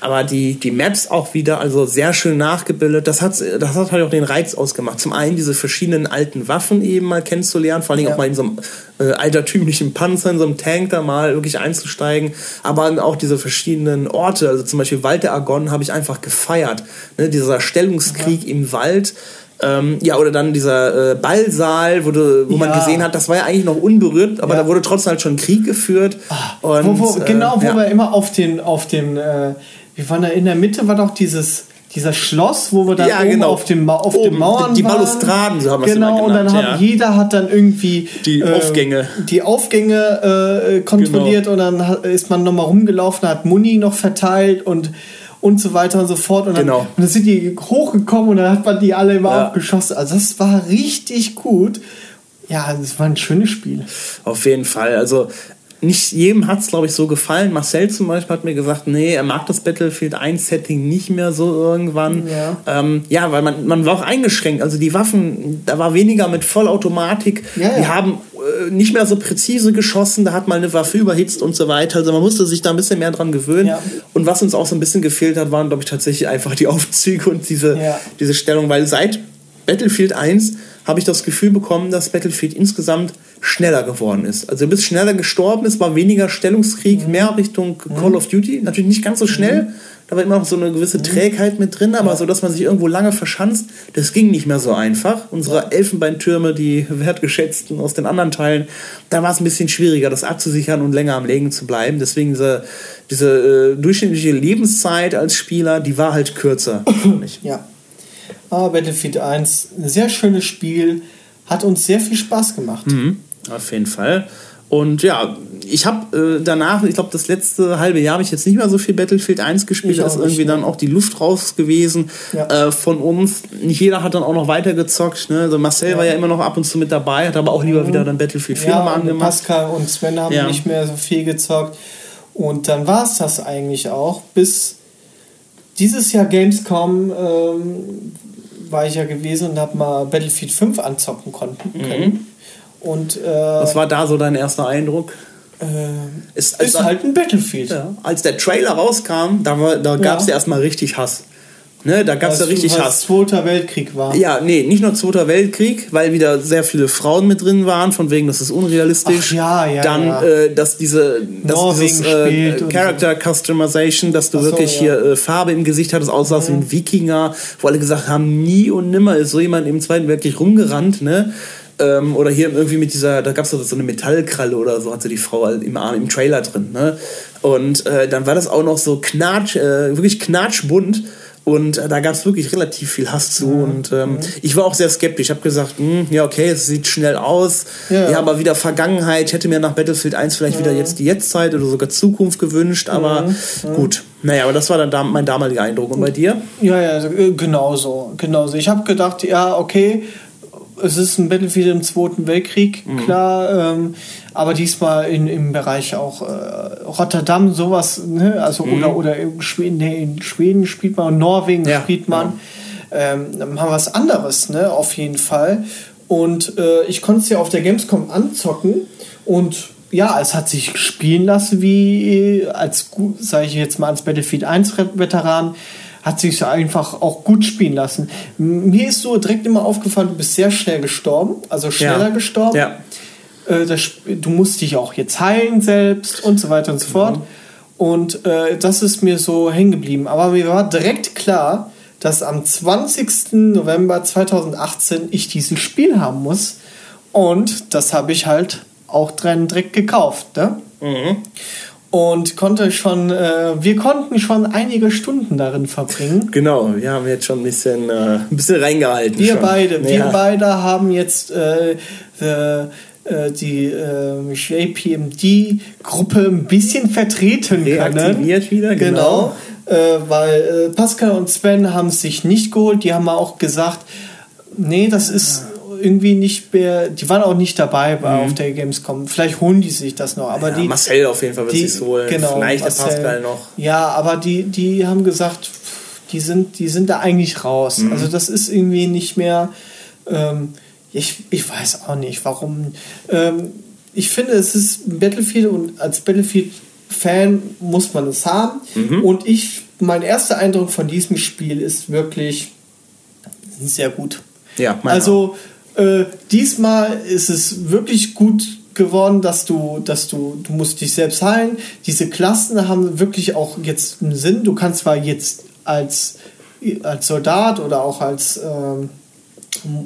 Aber die, die Maps auch wieder, also sehr schön nachgebildet. Das hat, das hat halt auch den Reiz ausgemacht. Zum einen diese verschiedenen alten Waffen eben mal kennenzulernen, vor allem Ja. auch mal in so einem äh, altertümlichen Panzer, in so einem Tank da mal wirklich einzusteigen. Aber auch diese verschiedenen Orte, also zum Beispiel Wald der Argonne habe ich einfach gefeiert. Ne, dieser Stellungskrieg im Wald. Ähm, ja, oder dann dieser äh, Ballsaal, wo, du, wo man Ja. gesehen hat, das war ja eigentlich noch unberührt, aber Ja. da wurde trotzdem halt schon Krieg geführt. Und, wo, wo, äh, genau, wo ja. wir immer auf den, auf den, äh, wir waren da in der Mitte, war doch dieses, dieser Schloss, wo wir dann Ja, oben genau. auf, dem, auf Oben, den Mauern die waren. Balustraden, so haben wir es Genau, und dann hat, ja. jeder hat dann irgendwie Die äh, Aufgänge. die Aufgänge äh, kontrolliert und dann ist man nochmal rumgelaufen, hat Muni noch verteilt und und so weiter und so fort. Und dann, Genau. und dann sind die hochgekommen und dann hat man die alle immer Ja. aufgeschossen. Also das war richtig gut. Ja, das war ein schönes Spiel. Auf jeden Fall. Also nicht jedem hat es, glaube ich, so gefallen. Marcel zum Beispiel hat mir gesagt, nee, er mag das Battlefield 1 Setting nicht mehr so irgendwann. Ja. ähm, ja weil man, man war auch eingeschränkt. Also die Waffen, da war weniger mit Vollautomatik. Ja. Die haben äh, nicht mehr so präzise geschossen. Da hat mal eine Waffe überhitzt und so weiter. Also man musste sich da ein bisschen mehr dran gewöhnen. Ja. Und was uns auch so ein bisschen gefehlt hat, waren, glaube ich, tatsächlich einfach die Aufzüge und diese, diese Stellung. Weil seit Battlefield 1 habe ich das Gefühl bekommen, dass Battlefield insgesamt schneller geworden ist. Also du bist schneller gestorben, es war weniger Stellungskrieg, mehr Richtung Call of Duty. Natürlich nicht ganz so schnell, da war immer noch so eine gewisse Trägheit mit drin, aber so, dass man sich irgendwo lange verschanzt, das ging nicht mehr so einfach. Unsere Elfenbeintürme, die wertgeschätzten aus den anderen Teilen, da war es ein bisschen schwieriger, das abzusichern und länger am Legen zu bleiben. Deswegen diese, diese äh, durchschnittliche Lebenszeit als Spieler, die war halt kürzer. Ja. Aber Battlefield 1, ein sehr schönes Spiel, hat uns sehr viel Spaß gemacht. Mhm. Auf jeden Fall. Und ja, ich habe äh, danach, ich glaube, das letzte halbe Jahr habe ich jetzt nicht mehr so viel Battlefield 1 gespielt. Da ist nicht, irgendwie ne? dann auch die Luft raus gewesen Ja. äh, von uns. Nicht jeder hat dann auch noch weitergezockt. Ne? Also Marcel war ja immer noch ab und zu mit dabei, hat aber auch lieber wieder dann Battlefield 4 Ja, mal und angemacht. Pascal und Sven haben Ja. nicht mehr so viel gezockt. Und dann war es das eigentlich auch. Bis dieses Jahr Gamescom ähm, war ich ja gewesen und habe mal Battlefield 5 anzocken konnten, können. Und äh, Was war da so dein erster Eindruck? äh, Ist, ist halt ein Battlefield. ja, als der Trailer rauskam, da, war- da gab es Ja. ja erstmal richtig Hass. Ne? Da gab es ja richtig es Hass. Zweiter Weltkrieg war. Ja, nee, nicht nur Zweiter Weltkrieg, weil wieder sehr viele Frauen mit drin waren, von wegen, das ist unrealistisch. Ach ja, ja, Dann, ja. Äh, dass diese dass Norwegen dieses äh, Character Customization, dass du so, wirklich ja. Mhm. hier äh, Farbe im Gesicht hattest, aussahst wie ein Wikinger, wo alle gesagt haben, nie und nimmer ist so jemand im Zweiten Weltkrieg rumgerannt, ne? Ähm, oder hier irgendwie mit dieser, da gab es so eine Metallkralle oder so, hatte die Frau halt im Arm im Trailer drin. Ne? Und äh, dann war das auch noch so knatsch, äh, wirklich knatschbunt. Und äh, da gab es wirklich relativ viel Hass zu. Mhm. Und ähm, ich war auch sehr skeptisch. Ich habe gesagt, hm, ja, okay, es sieht schnell aus. Ja. Ja. aber wieder Vergangenheit. Ich hätte mir nach Battlefield 1 vielleicht wieder jetzt die Jetztzeit oder sogar Zukunft gewünscht. Aber Mhm. gut. Naja, aber das war dann mein damaliger Eindruck. Und bei dir? Ja, ja, so, äh, genauso, genauso. Ich habe gedacht, ja, okay, es ist ein Battlefield im Zweiten Weltkrieg, Mhm. klar, ähm, aber diesmal in, im Bereich auch äh, Rotterdam, sowas, ne? also oder, oder in Schweden, nee, in Schweden spielt man, in Norwegen Mhm. Ja, spielt man, ähm, mal was anderes, ne, auf jeden Fall. Und äh, ich konnte es ja auf der Gamescom anzocken und ja, es hat sich spielen lassen wie äh, als sage ich jetzt mal als Battlefield 1 Veteran hat sich einfach auch gut spielen lassen. Mir ist so direkt immer aufgefallen, du bist sehr schnell gestorben, also schneller Ja. gestorben. Ja. Äh, das, du musst dich auch jetzt heilen selbst und so weiter und so fort. Und äh, das ist mir so hängen geblieben. Aber mir war direkt klar, dass am 20. November 2018 ich dieses Spiel haben muss. Und das habe ich halt auch dran direkt gekauft. Ne? Und konnte schon, äh, wir konnten schon einige Stunden darin verbringen. Genau, wir haben jetzt schon ein bisschen, äh, ein bisschen reingehalten. Wir schon. beide, wir Ja. beide haben jetzt äh, äh, äh, die äh, JPMD-Gruppe ein bisschen vertreten können. Reaktiviert wieder, genau. Genau, äh, weil äh, Pascal und Sven haben es sich nicht geholt. Die haben auch gesagt, nee, das ist irgendwie nicht mehr, die waren auch nicht dabei bei, auf der Gamescom. Vielleicht holen die sich das noch, aber Mhm. Ja, die Marcel auf jeden Fall wird die, sich's holen. Genau, Vielleicht Marcel. der Pascal noch. Ja, aber die, die haben gesagt, die sind, die sind da eigentlich raus. Mhm. Also das ist irgendwie nicht mehr. Ähm, ich, ich weiß auch nicht, warum. Ähm, ich finde, es ist ein Battlefield und als Battlefield-Fan muss man es haben. Mhm. Und ich, mein erster Eindruck von diesem Spiel ist wirklich sehr gut. Ja, Also äh, diesmal ist es wirklich gut geworden, dass du, dass du, du musst dich selbst heilen. Diese Klassen haben wirklich auch jetzt einen Sinn. Du kannst zwar jetzt als, als Soldat oder auch als, ähm,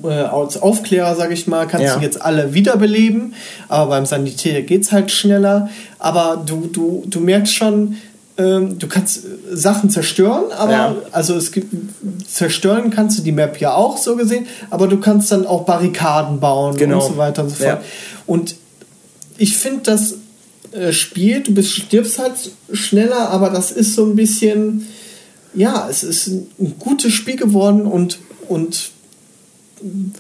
äh, als Aufklärer, sage ich mal, kannst Ja. du jetzt alle wiederbeleben, aber beim Sanitär geht es halt schneller. Aber du, du, du merkst schon, ähm, du kannst äh, Sachen zerstören, aber Ja. also es gibt zerstören kannst du die Map ja auch so gesehen, aber du kannst dann auch Barrikaden bauen Genau. und so weiter und so fort. Ja. Und ich finde das äh, Spiel, du bist, stirbst halt schneller, aber das ist so ein bisschen, ja, es ist ein, ein gutes Spiel geworden und, und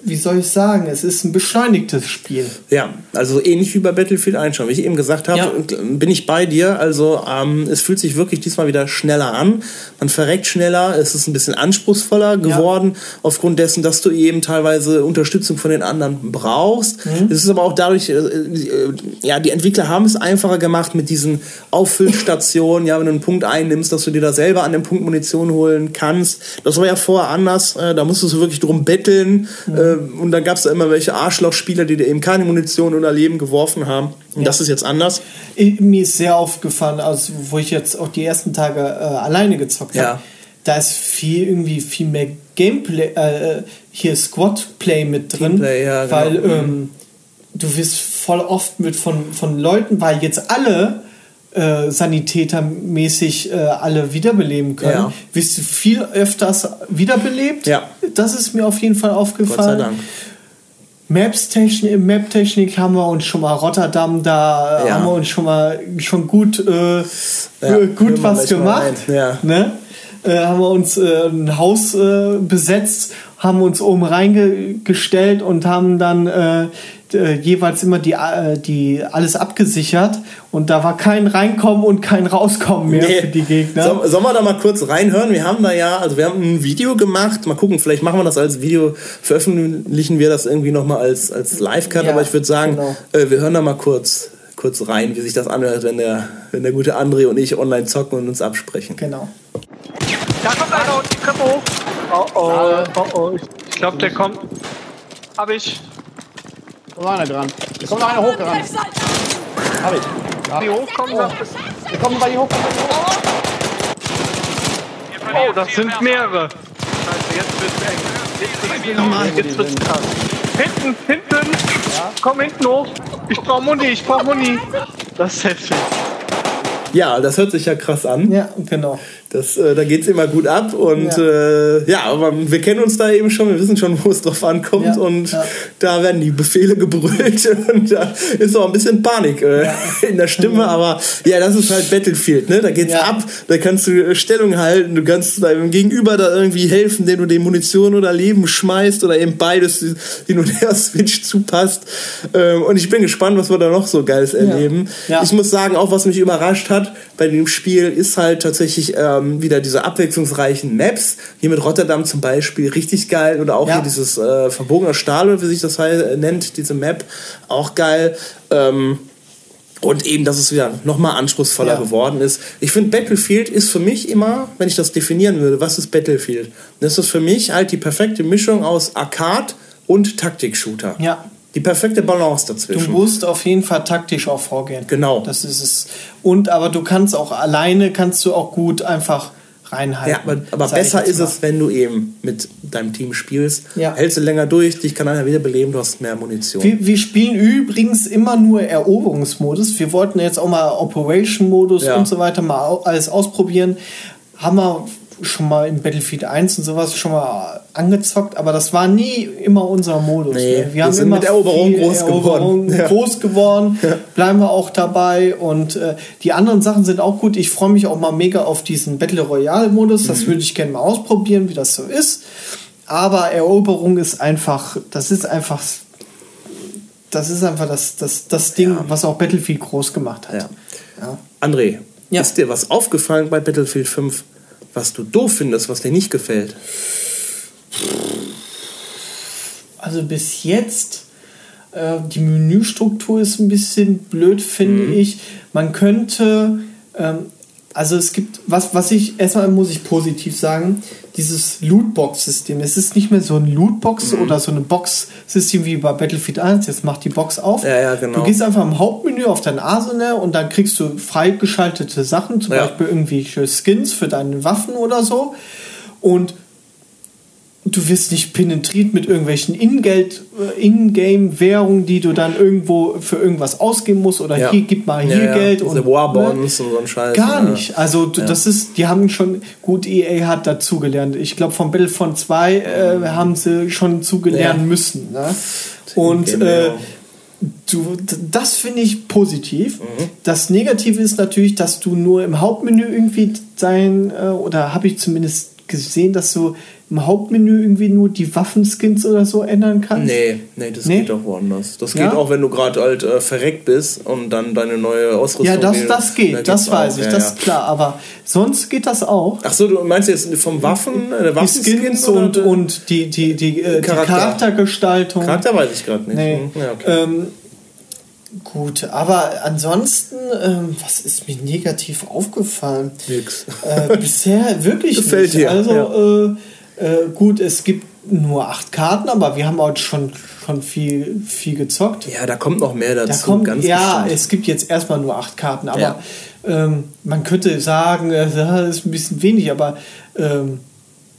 wie soll ich sagen, es ist ein beschleunigtes Spiel. Ja, also ähnlich wie bei Battlefield 1 schon. Wie ich eben gesagt habe, Ja. äh, bin ich bei dir. Also ähm, es fühlt sich wirklich diesmal wieder schneller an. Man verreckt schneller, es ist ein bisschen anspruchsvoller geworden, aufgrund dessen, dass du eben teilweise Unterstützung von den anderen brauchst. Mhm. Es ist aber auch dadurch, äh, äh, ja, die Entwickler haben es einfacher gemacht mit diesen Auffüllstationen, ja, wenn du einen Punkt einnimmst, dass du dir da selber an dem Punkt Munition holen kannst. Das war ja vorher anders, äh, da musstest du wirklich drum betteln. Äh, und dann gab es da immer welche Arschlochspieler, die dir eben keine Munition oder Leben geworfen haben. Und das ist jetzt anders. Mir ist sehr aufgefallen, also wo ich jetzt auch die ersten Tage äh, alleine gezockt habe, Ja. da ist viel irgendwie viel mehr Gameplay, äh, hier Squad-Play mit drin, Teamplay, ja, genau. weil Mhm. ähm, du wirst voll oft mit von, von Leuten, weil jetzt alle äh, sanitätermäßig äh, alle wiederbeleben können, Ja. wirst du viel öfters wiederbelebt. Ja. Das ist mir auf jeden Fall aufgefallen. Gott sei Dank. Maps-Technik, Map-Technik haben wir uns schon mal Rotterdam, da äh, Ja. haben wir uns schon mal schon gut, äh, Ja, äh, gut was gemacht. Ja. Ne? Äh, haben wir uns äh, ein Haus äh, besetzt, haben uns oben reingestellt und haben dann äh, äh, jeweils immer die, äh, die alles abgesichert und da war kein Reinkommen und kein Rauskommen mehr Nee. für die Gegner. So, sollen wir da mal kurz reinhören? Wir haben da ja, also wir haben ein Video gemacht. Mal gucken, vielleicht machen wir das als Video, veröffentlichen wir das irgendwie nochmal als, als Live-Cut. Ja, aber ich würde sagen, genau. äh, wir hören da mal kurz, kurz rein, wie sich das anhört, wenn der, wenn der gute André und ich online zocken und uns absprechen. Genau. Da kommt einer und die Treppe hoch. Oh oh, oh oh. Ich, ich glaube, der kommt. Hab ich. Da war einer dran. Da kommt noch einer hochgerannt. Hab ich. Ja. Die hochkommen, Oh. das ist. Da kommen bei die hoch. Oh, das sind mehrere. Scheiße, jetzt wird's eng. Jetzt wird's nochmal. Jetzt wird's krass. Hinten, hinten. Komm hinten hoch. Ich brauch Muni, ich brauch Muni. Das ist heftig. Ja, das hört sich ja krass an. Ja, genau. Das, äh, da geht's immer gut ab und Ja. äh, ja, aber wir kennen uns da eben schon, wir wissen schon, wo es drauf ankommt Ja, und ja. da werden die Befehle gebrüllt und da ist auch ein bisschen Panik äh, in der Stimme, aber ja, das ist halt Battlefield, ne? Da geht's ab, da kannst du äh, Stellung halten, du kannst deinem Gegenüber da irgendwie helfen, dem du dem Munition oder Leben schmeißt oder eben beides hin und her Switch zupasst. Ähm, und ich bin gespannt, was wir da noch so Geiles erleben. Ich muss sagen, auch was mich überrascht hat bei dem Spiel, ist halt tatsächlich ähm, wieder diese abwechslungsreichen Maps. Hier mit Rotterdam zum Beispiel, richtig geil. Oder auch Ja. hier dieses äh, verbogene Stahl, oder wie sich das hei- nennt, diese Map, auch geil. Ähm, und eben, dass es wieder nochmal anspruchsvoller Ja. geworden ist. Ich finde, Battlefield ist für mich immer, wenn ich das definieren würde, was ist Battlefield? Das ist für mich halt die perfekte Mischung aus Arcade und Taktik-Shooter. Ja. Die perfekte Balance Du dazwischen. musst auf jeden Fall taktisch auch vorgehen. Genau. Das ist es. Und aber du kannst auch alleine kannst du auch gut einfach reinhalten. Ja, aber, aber besser ist mal. es, wenn du eben mit deinem Team spielst. Ja. Hältst du länger durch, dich kann einer wieder beleben, du hast mehr Munition. Wir, wir spielen übrigens immer nur Eroberungsmodus. Wir wollten jetzt auch mal Operation-Modus Ja. und so weiter mal alles ausprobieren. Haben wir schon mal im Battlefield 1 und sowas schon mal angezockt, aber das war nie immer unser Modus. Nee, ne? wir wir haben sind immer mit Eroberung viel groß Eroberung geworden. Ja. groß geworden, bleiben wir auch dabei und äh, die anderen Sachen sind auch gut. Ich freue mich auch mal mega auf diesen Battle Royale Modus. Das Mhm. würde ich gerne mal ausprobieren, wie das so ist. Aber Eroberung ist einfach, das ist einfach das ist einfach das, das, das Ding, was auch Battlefield groß gemacht hat. Ja. Ja. André, Ja. ist dir was aufgefallen bei Battlefield 5, was du doof findest, was dir nicht gefällt? Also bis jetzt, äh, die Menüstruktur ist ein bisschen blöd, finde Mhm. ich. Man könnte, ähm, also es gibt, was, was ich, erstmal muss ich positiv sagen, dieses Lootbox-System. Es ist nicht mehr so ein Lootbox Mhm. oder so ein Box-System wie bei Battlefield 1. Jetzt macht die Box auf. Ja, ja, genau. Du gehst einfach im Hauptmenü auf dein Arsenal und dann kriegst du freigeschaltete Sachen, zum Ja. Beispiel irgendwelche Skins für deine Waffen oder so. Und du wirst nicht penetriert mit irgendwelchen Ingeld, äh, Ingame-Währungen, die du dann irgendwo für irgendwas ausgeben musst oder Ja. hier gib mal hier ja, Geld und Warbonds und so ein Scheiß. Gar ja. nicht. Also du, das ist, die haben schon gut EA hat dazugelernt. Ich glaube von Battlefront 2 äh, haben sie schon zugelernen Ja. müssen. Ne? Und Game äh, du, das finde ich positiv. Mhm. Das Negative ist natürlich, dass du nur im Hauptmenü irgendwie dein äh, oder habe ich zumindest gesehen, dass du im Hauptmenü irgendwie nur die Waffenskins oder so ändern kannst. Nee, nee, das Nee? geht auch woanders. Das Ja? geht auch, wenn du gerade halt äh, verreckt bist und dann deine neue Ausrüstung. Ja, das, die- das da geht, das weiß auch, ich, ja, das ist klar. Aber sonst geht das auch. Ach so, du meinst jetzt vom Waffen, äh, der Die Waffenskin Skins und, und die, die, die, äh, die Charakter. Charaktergestaltung. Charakter weiß ich gerade nicht. Nee. Hm, Ja, okay. ähm, gut, aber ansonsten, ähm, was ist mir negativ aufgefallen? Nix. Äh, bisher wirklich Gefällt nicht. dir, Also ja. äh, äh, gut, es gibt nur acht Karten, aber wir haben auch schon, schon viel, viel gezockt. Ja, da kommt noch mehr dazu. Da kommt, ganz ja, bestimmt. es gibt jetzt erstmal nur acht Karten, aber Ja. ähm, man könnte sagen, äh, das ist ein bisschen wenig, aber ähm,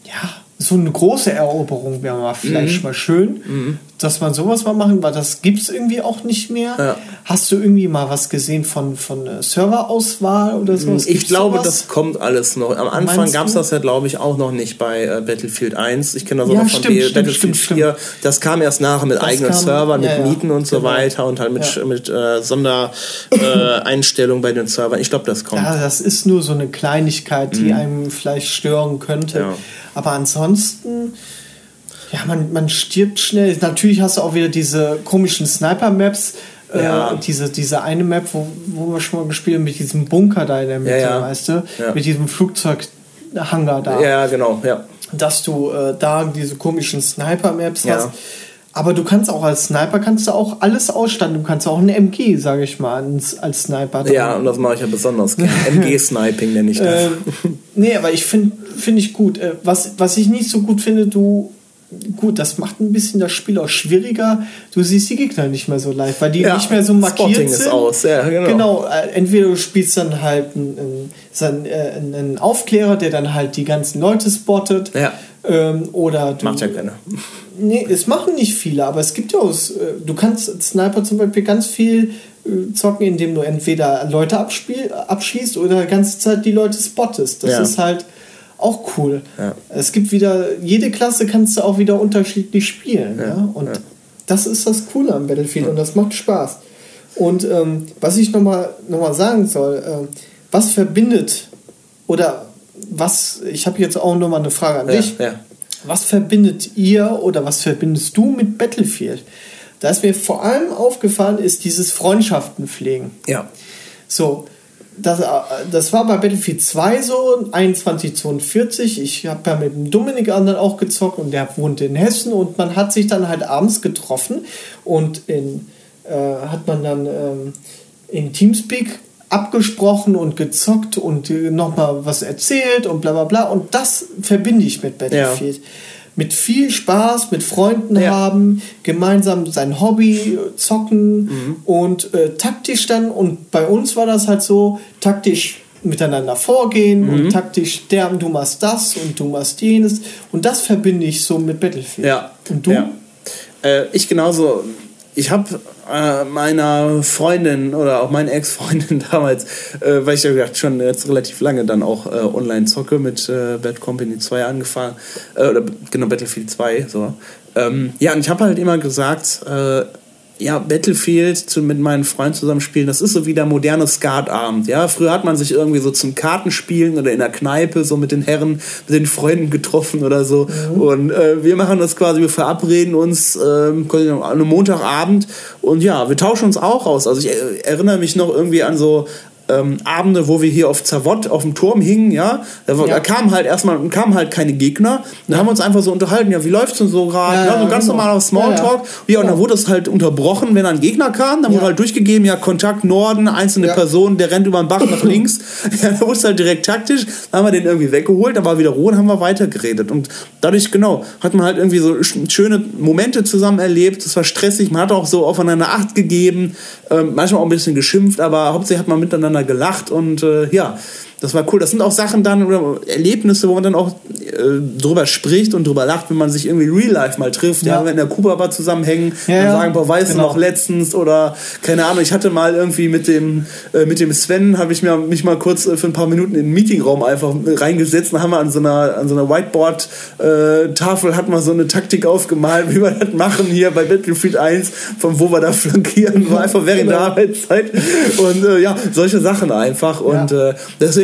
ja, so eine große Eroberung wäre mal Mhm. vielleicht mal schön, dass man sowas mal machen, weil das gibt es irgendwie auch nicht mehr. Ja. Hast du irgendwie mal was gesehen von, von äh, Serverauswahl oder sowas? Ich Gibt's glaube, sowas? das kommt alles noch. Am Anfang gab es das ja, glaube ich, auch noch nicht bei äh, Battlefield 1. Ich kenne das auch Ja, noch von stimmt, B- stimmt, Battlefield stimmt, 4. Das kam erst nachher mit Das eigenen kam- Servern, mit ja, Mieten und so genau. weiter und halt mit, mit äh, Sondereinstellungen Einstellungen bei den Servern. Ich glaube, das kommt. Ja, das ist nur so eine Kleinigkeit, die einem vielleicht stören könnte. Aber ansonsten, ja, man, man stirbt schnell. Natürlich hast du auch wieder diese komischen Sniper-Maps. Ja. Äh, diese, diese eine Map, wo, wo wir schon mal gespielt haben, mit diesem Bunker da in der Mitte, Ja, ja. weißt du? Mit diesem Flugzeughangar da. Ja, genau, ja. Dass du äh, da diese komischen Sniper-Maps Ja. hast. Aber du kannst auch als Sniper kannst du auch alles ausstatten. Du kannst auch eine MG, sage ich mal, als, als Sniper. Ja, und das mache ich ja besonders gerne. MG-Sniping nenne ich das. Ähm, nee, aber ich finde finde ich gut. Äh, Was, was ich nicht so gut finde, du. Gut, das macht ein bisschen das Spiel auch schwieriger. Du siehst die Gegner nicht mehr so live, weil die Ja, nicht mehr so markiert Spotting ist sind. aus, ja, genau. Genau, äh, entweder du spielst dann halt einen, äh, einen Aufklärer, der dann halt die ganzen Leute spottet. Ja. Ähm, oder du, Macht ja keiner. Nee, es machen nicht viele, aber es gibt ja auch, äh, du kannst Sniper zum Beispiel ganz viel zocken, indem du entweder Leute abspiel, abschießt oder die ganze Zeit die Leute spottest. Das Ja. ist halt auch cool. Ja. Es gibt wieder, jede Klasse kannst du auch wieder unterschiedlich spielen. Ja, Und ja. das ist das Coole am Battlefield und das macht Spaß. Und ähm, was ich nochmal noch mal sagen soll, ähm, was verbindet oder was, ich habe jetzt auch nochmal eine Frage an dich. Was verbindet ihr oder was verbindest du mit Battlefield? Da ist mir vor allem aufgefallen, ist dieses Freundschaften pflegen. Ja. So, das, äh, das war bei Battlefield 2 so, 2142. Ich habe ja mit dem Dominik anderen auch gezockt und der wohnt in Hessen und man hat sich dann halt abends getroffen und in, äh, hat man dann ähm, in Teamspeak abgesprochen und gezockt und äh, nochmal was erzählt und bla bla bla. Und das verbinde ich mit Battlefield. Mit viel Spaß, mit Freunden Ja. haben, gemeinsam sein Hobby äh, zocken Mhm. und äh, taktisch dann. Und bei uns war das halt so, taktisch miteinander vorgehen Mhm. und taktisch sterben, du machst das und du machst jenes. Und das verbinde ich so mit Battlefield. Ja. Und du? Ja. Äh, ich genauso. Ich habe äh, meiner Freundin oder auch meiner Ex-Freundin damals, äh, weil ich ja gesagt schon jetzt relativ lange dann auch äh, online zocke mit äh, Bad Company 2 angefangen, äh, oder genau Battlefield 2, so. Ähm, ja, und ich habe halt immer gesagt, äh, ja, Battlefield zu, mit meinen Freunden zusammen spielen, das ist so wie der moderne Skatabend. Ja, früher hat man sich irgendwie so zum Kartenspielen oder in der Kneipe so mit den Herren, mit den Freunden getroffen oder so. Und äh, wir machen das quasi, wir verabreden uns quasi an einem Montagabend und ja, wir tauschen uns auch aus. Also ich äh, erinnere mich noch irgendwie an so ähm, Abende, wo wir hier auf Zavott auf dem Turm hingen, ja, da, Ja. da kamen halt erstmal kamen halt keine Gegner. Da haben wir uns einfach so unterhalten, ja, wie läuft's denn so gerade? Ja, Ja, so ja, ganz genau. normaler Smalltalk. Ja, Ja, und dann wurde es halt unterbrochen, wenn ein Gegner kam, dann Ja. wurde halt durchgegeben, ja, Kontakt Norden, einzelne Ja. Person, der rennt über den Bach nach links. ja, da wurde es halt direkt taktisch, dann haben wir den irgendwie weggeholt, dann war wieder Ruhe und haben wir weitergeredet. Und dadurch, genau, hat man halt irgendwie so sch- schöne Momente zusammen erlebt. Es war stressig, man hat auch so aufeinander Acht gegeben, ähm, manchmal auch ein bisschen geschimpft, aber hauptsächlich hat man miteinander gelacht und äh, ja, Das war cool. Das sind auch Sachen dann oder Erlebnisse, wo man dann auch äh, drüber spricht und drüber lacht, wenn man sich irgendwie real life mal trifft. Ja, Ja. wenn wir in der Kuba Bar zusammenhängen Ja, und ja. sagen, boah, weißt Genau. du noch letztens oder keine Ahnung, ich hatte mal irgendwie mit dem äh, mit dem Sven habe ich mir mich mal kurz äh, für ein paar Minuten in den Meetingraum einfach reingesetzt und haben wir an so einer an so einer Whiteboard äh, Tafel hat man so eine Taktik aufgemalt, wie wir das machen hier bei Battlefield 1, von wo wir da flankieren, war einfach während der Arbeitszeit und äh, ja, solche Sachen einfach und äh,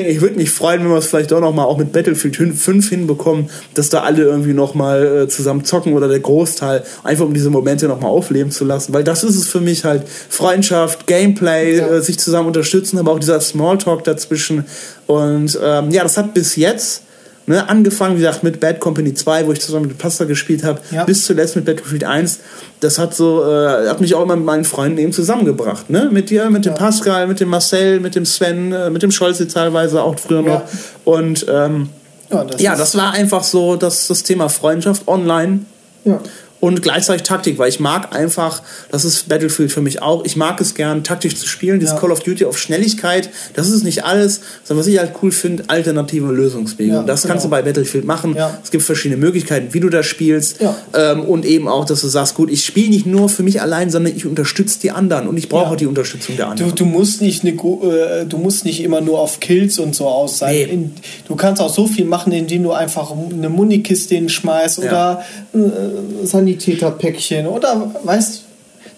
deswegen ich würde mich freuen, wenn wir es vielleicht auch noch mal auch mit Battlefield 5 hinbekommen, dass da alle irgendwie noch mal äh, zusammen zocken oder der Großteil, einfach um diese Momente noch mal aufleben zu lassen, weil das ist es für mich halt. Freundschaft, Gameplay, Ja. äh, sich zusammen unterstützen, aber auch dieser Smalltalk dazwischen. Und ähm, ja, das hat bis jetzt Ne, angefangen, wie gesagt, mit Bad Company 2, wo ich zusammen mit Pasta gespielt habe, Ja. bis zuletzt mit Battlefield 1. Das hat so, äh, hat mich auch immer mit meinen Freunden eben zusammengebracht. Ne? Mit dir, mit dem Ja. Pascal, mit dem Marcel, mit dem Sven, äh, mit dem Scholze teilweise auch früher Ja. noch. Und ähm, Ja, das ja, das war einfach so das, das Thema Freundschaft online Ja. Und gleichzeitig Taktik, weil ich mag einfach, das ist Battlefield für mich auch, ich mag es gern, taktisch zu spielen, dieses Ja. Call of Duty auf Schnelligkeit, das ist nicht alles, sondern was ich halt cool finde, alternative Lösungswege. Ja, und das genau. kannst du bei Battlefield machen. Ja. Es gibt verschiedene Möglichkeiten, wie du das spielst. Ähm, und eben auch, dass du sagst, gut, ich spiele nicht nur für mich allein, sondern ich unterstütze die anderen und ich brauche auch die Unterstützung der Du, anderen. du musst nicht eine, äh, du musst nicht immer nur auf Kills und so aus sein. Nee. In, du kannst auch so viel machen, indem du einfach eine Munikiste hinschmeißt oder äh, Sanitäterpäckchen oder weißt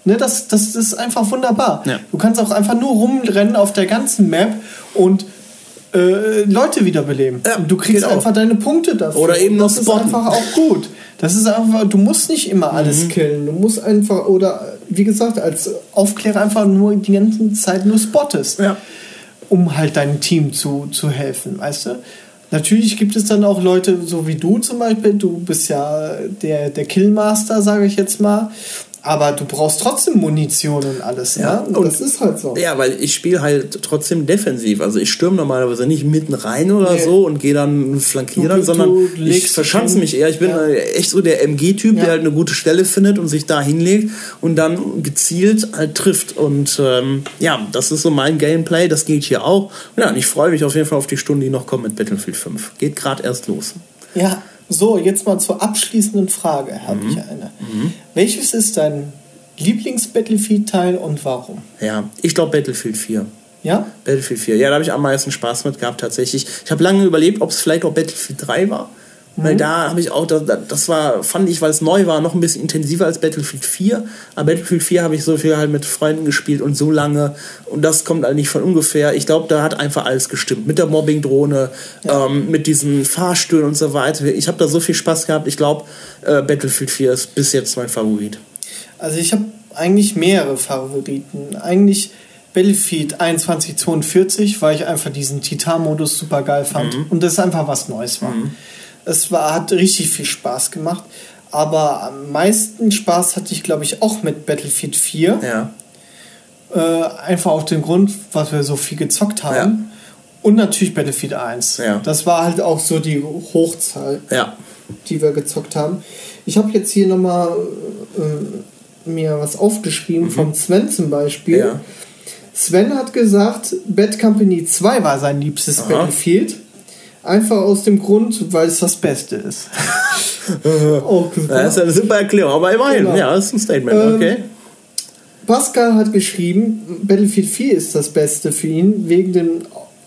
ne, das, das ist einfach wunderbar. Ja. Du kannst auch einfach nur rumrennen auf der ganzen Map und äh, Leute wiederbeleben. Ja, du kriegst geht auch. einfach deine Punkte dafür. Oder eben noch Das ist spotten. einfach auch gut. Das ist einfach, du musst nicht immer alles Mhm. killen. Du musst einfach, oder wie gesagt, als Aufklärer einfach nur die ganze Zeit nur spottest Ja. um halt deinem Team zu, zu helfen, weißt du? Natürlich gibt es dann auch Leute, so wie du zum Beispiel, du bist ja der, der Killmaster, sage ich jetzt mal, aber du brauchst trotzdem Munition und alles, ja? Ja, Und, und- das ist halt so. Ja, weil ich spiele halt trotzdem defensiv. Also ich stürme normalerweise nicht mitten rein oder Nee. so und gehe dann flankieren, sondern du ich verschanze hin. mich eher. Ich bin Ja. äh, echt so der MG-Typ, Ja. der halt eine gute Stelle findet und sich da hinlegt und dann gezielt halt trifft. Und ähm, ja, das ist so mein Gameplay. Das geht hier auch. Ja, und ich freue mich auf jeden Fall auf die Stunden, die noch kommen mit Battlefield 5. Geht gerade erst los. Ja, so, jetzt mal zur abschließenden Frage, habe Mhm. ich eine. Welches ist dein Lieblings-Battlefield-Teil und warum? Ja, ich glaube Battlefield 4. Ja? Battlefield 4. Ja, da habe ich am meisten Spaß mit gehabt tatsächlich. Ich habe lange überlegt, ob es vielleicht auch Battlefield 3 war. Weil da habe ich auch, da- da- das war, fand ich, weil es neu war, noch ein bisschen intensiver als Battlefield 4. Aber Battlefield 4 habe ich so viel halt mit Freunden gespielt und so lange. Und das kommt halt nicht von ungefähr. Ich glaube, da hat einfach alles gestimmt. Mit der Mobbing-Drohne, ähm, mit diesen Fahrstühlen und so weiter. Ich habe da so viel Spaß gehabt. Ich glaube, äh, Battlefield 4 ist bis jetzt mein Favorit. Also ich habe eigentlich mehrere Favoriten. Eigentlich Battlefield 2142, weil ich einfach diesen Titan-Modus super geil fand und das einfach was Neues war. Es war, hat richtig viel Spaß gemacht. Aber am meisten Spaß hatte ich, glaube ich, auch mit Battlefield 4. Ja. Äh, einfach auf den Grund, was wir so viel gezockt haben. Und natürlich Battlefield 1. Ja. Das war halt auch so die Hochzahl Ja. die wir gezockt haben. Ich habe jetzt hier nochmal äh, mir was aufgeschrieben vom Sven zum Beispiel. Ja. Sven hat gesagt, Bad Company 2 war sein liebstes Aha. Battlefield. Einfach aus dem Grund, weil es das Beste ist. Super. Das ist eine super Erklärung, aber immerhin, Genau. ja, das ist ein Statement, Ähm, okay. Pascal hat geschrieben, Battlefield 4 ist das Beste für ihn, wegen den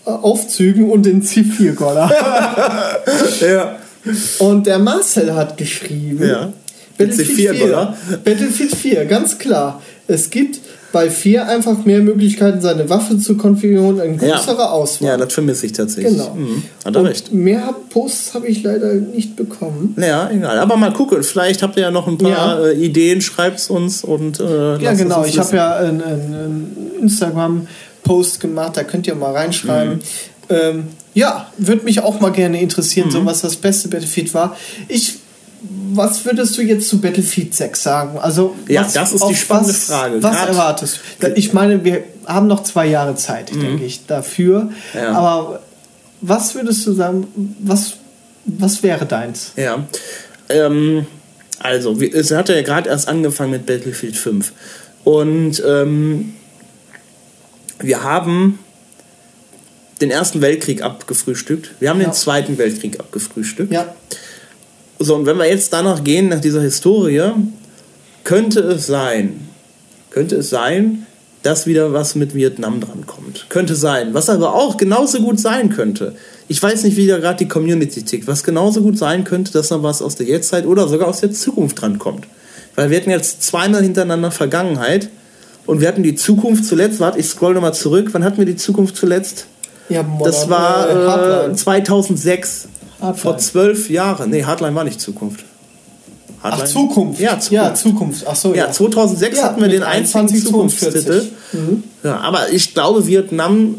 Aufzügen und den C4-Goller. Ja. Und der Marcel hat geschrieben, Ja. Battlefield C4 4, Goller? Battlefield 4, ganz klar. Es gibt bei 4 einfach mehr Möglichkeiten, seine Waffe zu konfigurieren, eine größere Ja. Auswahl. Ja, das vermisse ich tatsächlich. Genau. Mhm. Hat er recht. mehr Posts habe ich leider nicht bekommen. Ja, egal. Aber mal gucken. Vielleicht habt ihr ja noch ein paar Ja. äh, Ideen. Schreibt's uns und äh, Ja, es genau. Ich habe ja einen, einen Instagram-Post gemacht, da könnt ihr mal reinschreiben. Mhm. Ähm, ja, würde mich auch mal gerne interessieren, Mhm. so was das beste Battlefield war. Ich, was würdest du jetzt zu Battlefield 6 sagen? Also, Ja, was, das ist die spannende was, Frage. Was Grad- erwartest du? Ich meine, wir haben noch zwei Jahre Zeit, denke ich, dafür. Mhm. Ja. Aber was würdest du sagen, was, was wäre deins? Ja. Ähm, also, es hat ja gerade erst angefangen mit Battlefield 5. Und ähm, wir haben den Ersten Weltkrieg abgefrühstückt. Wir haben Ja. den Zweiten Weltkrieg abgefrühstückt. Ja, So, und wenn wir jetzt danach gehen, nach dieser Historie, könnte es sein, könnte es sein, dass wieder was mit Vietnam drankommt. Könnte sein. Was aber auch genauso gut sein könnte. Ich weiß nicht, wie da gerade die Community tickt. Was genauso gut sein könnte, dass noch was aus der Jetztzeit oder sogar aus der Zukunft drankommt. Weil wir hatten jetzt zweimal hintereinander Vergangenheit und wir hatten die Zukunft zuletzt. Warte, ich scroll nochmal zurück. Wann hatten wir die Zukunft zuletzt? ja Das Modern, war äh, äh, Hardline. 2006. Hardline. Vor zwölf Jahren. Nee, Hardline war nicht Zukunft. Ach, Hardline- Zukunft. Ja, Zukunft. Ja, Zukunft. Ach so, Ja, 2006 Ja, hatten wir den einzigen 21, Zukunftstitel. 42. Ja, aber ich glaube, Vietnam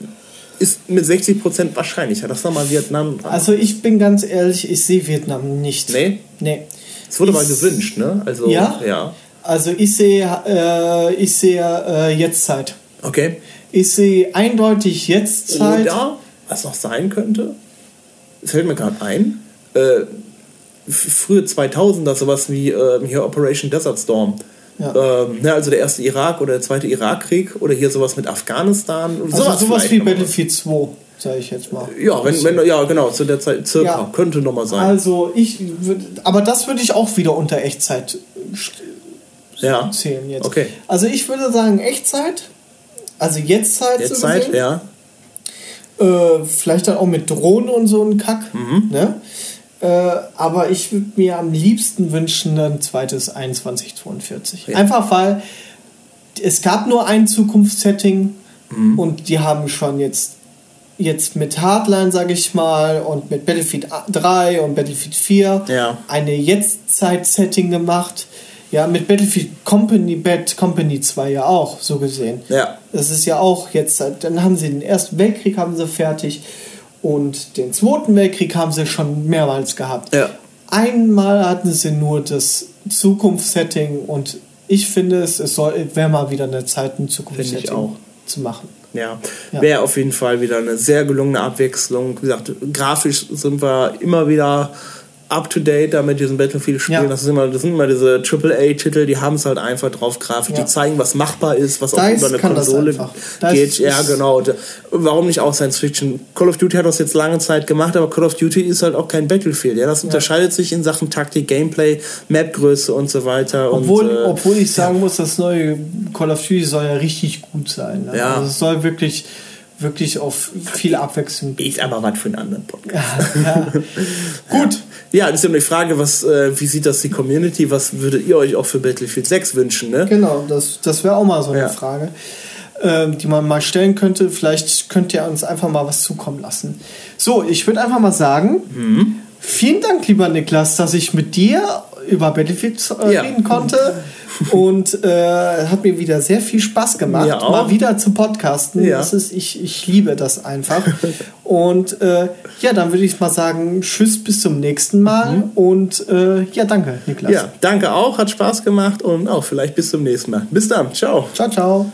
ist mit 60% wahrscheinlicher. Das nochmal Vietnam. Also ich bin ganz ehrlich, ich sehe Vietnam nicht. Nee? Nee. Es wurde mal ich- gewünscht, ne? Also, Ja? ja. Also ich sehe, äh, ich sehe äh, Jetztzeit. Okay. Ich sehe eindeutig Jetztzeit. Oder, was noch sein könnte, fällt mir gerade ein, äh, frühe 2000er, sowas wie äh, hier Operation Desert Storm. Ja. Ähm, ne, also der erste Irak oder der zweite Irakkrieg oder hier sowas mit Afghanistan. Also sowas, vielleicht wie. Battlefield 2, sage ich jetzt mal. Ja, wenn, wenn, ja, genau, zu der Zeit circa. Ja. Könnte nochmal sein. Also ich würde, aber das würde ich auch wieder unter Echtzeit ja. zählen jetzt. Okay. Also ich würde sagen Echtzeit, also Jetztzeit. Jetztzeit, ja. Äh, vielleicht dann auch mit Drohnen und so ein Kack. Mhm. Ne? Äh, aber ich würde mir am liebsten wünschen ein zweites 2142. Ja. Einfach weil es gab nur ein Zukunftssetting Mhm. und die haben schon jetzt jetzt mit Hardline, sage ich mal, und mit Battlefield 3 und Battlefield 4 Ja. eine Jetztzeit-Setting gemacht. Ja, mit Battlefield Company, Bad Company 2 ja auch, so gesehen. Ja. Das ist ja auch jetzt, dann haben sie den Ersten Weltkrieg haben sie fertig und den Zweiten Weltkrieg haben sie schon mehrmals gehabt. Ja. Einmal hatten sie nur das Zukunftssetting und ich finde es, es soll, wäre mal wieder eine Zeit, ein Zukunftssetting auch. zu machen. Ja, Ja. wäre auf jeden Fall wieder eine sehr gelungene Abwechslung. Wie gesagt, grafisch sind wir immer wieder up to date da mit diesen Battlefield-Spielen. Ja. Das, ist immer, das sind immer diese AAA-Titel, die haben es halt einfach drauf grafisch. Ja. Die zeigen, was machbar ist, was auch DICE über eine Konsole geht. Ja, genau. Äh, Warum nicht auch Science Fiction? Call of Duty hat das jetzt lange Zeit gemacht, aber Call of Duty ist halt auch kein Battlefield. Ja, das unterscheidet sich in Sachen Taktik, Gameplay, Mapgröße und so weiter. Obwohl, und, äh, obwohl ich sagen muss, das neue Call of Duty soll ja richtig gut sein. Ne? Ja. Also es soll wirklich, wirklich auf viel Abwechslung ist aber was für einen anderen Podcast. ja. Gut. Ja, das ist ja die Frage, was, äh, wie sieht das die Community? Was würdet ihr euch auch für Battlefield 6 wünschen? Ne? Genau, das, das wäre auch mal so eine Ja. Frage, ähm, die man mal stellen könnte. Vielleicht könnt ihr uns einfach mal was zukommen lassen. So, ich würde einfach mal sagen, Mhm. vielen Dank, lieber Niklas, dass ich mit dir über Battlefield äh, Ja. reden konnte. Und äh, hat mir wieder sehr viel Spaß gemacht, auch. mal wieder zu podcasten. Ja. Das ist, ich, ich liebe das einfach. Und äh, ja, dann würde ich mal sagen, tschüss, bis zum nächsten Mal. Und äh, ja, danke, Niklas. Mhm. Ja, danke auch, hat Spaß gemacht und auch vielleicht bis zum nächsten Mal. Bis dann, ciao. Ciao, ciao.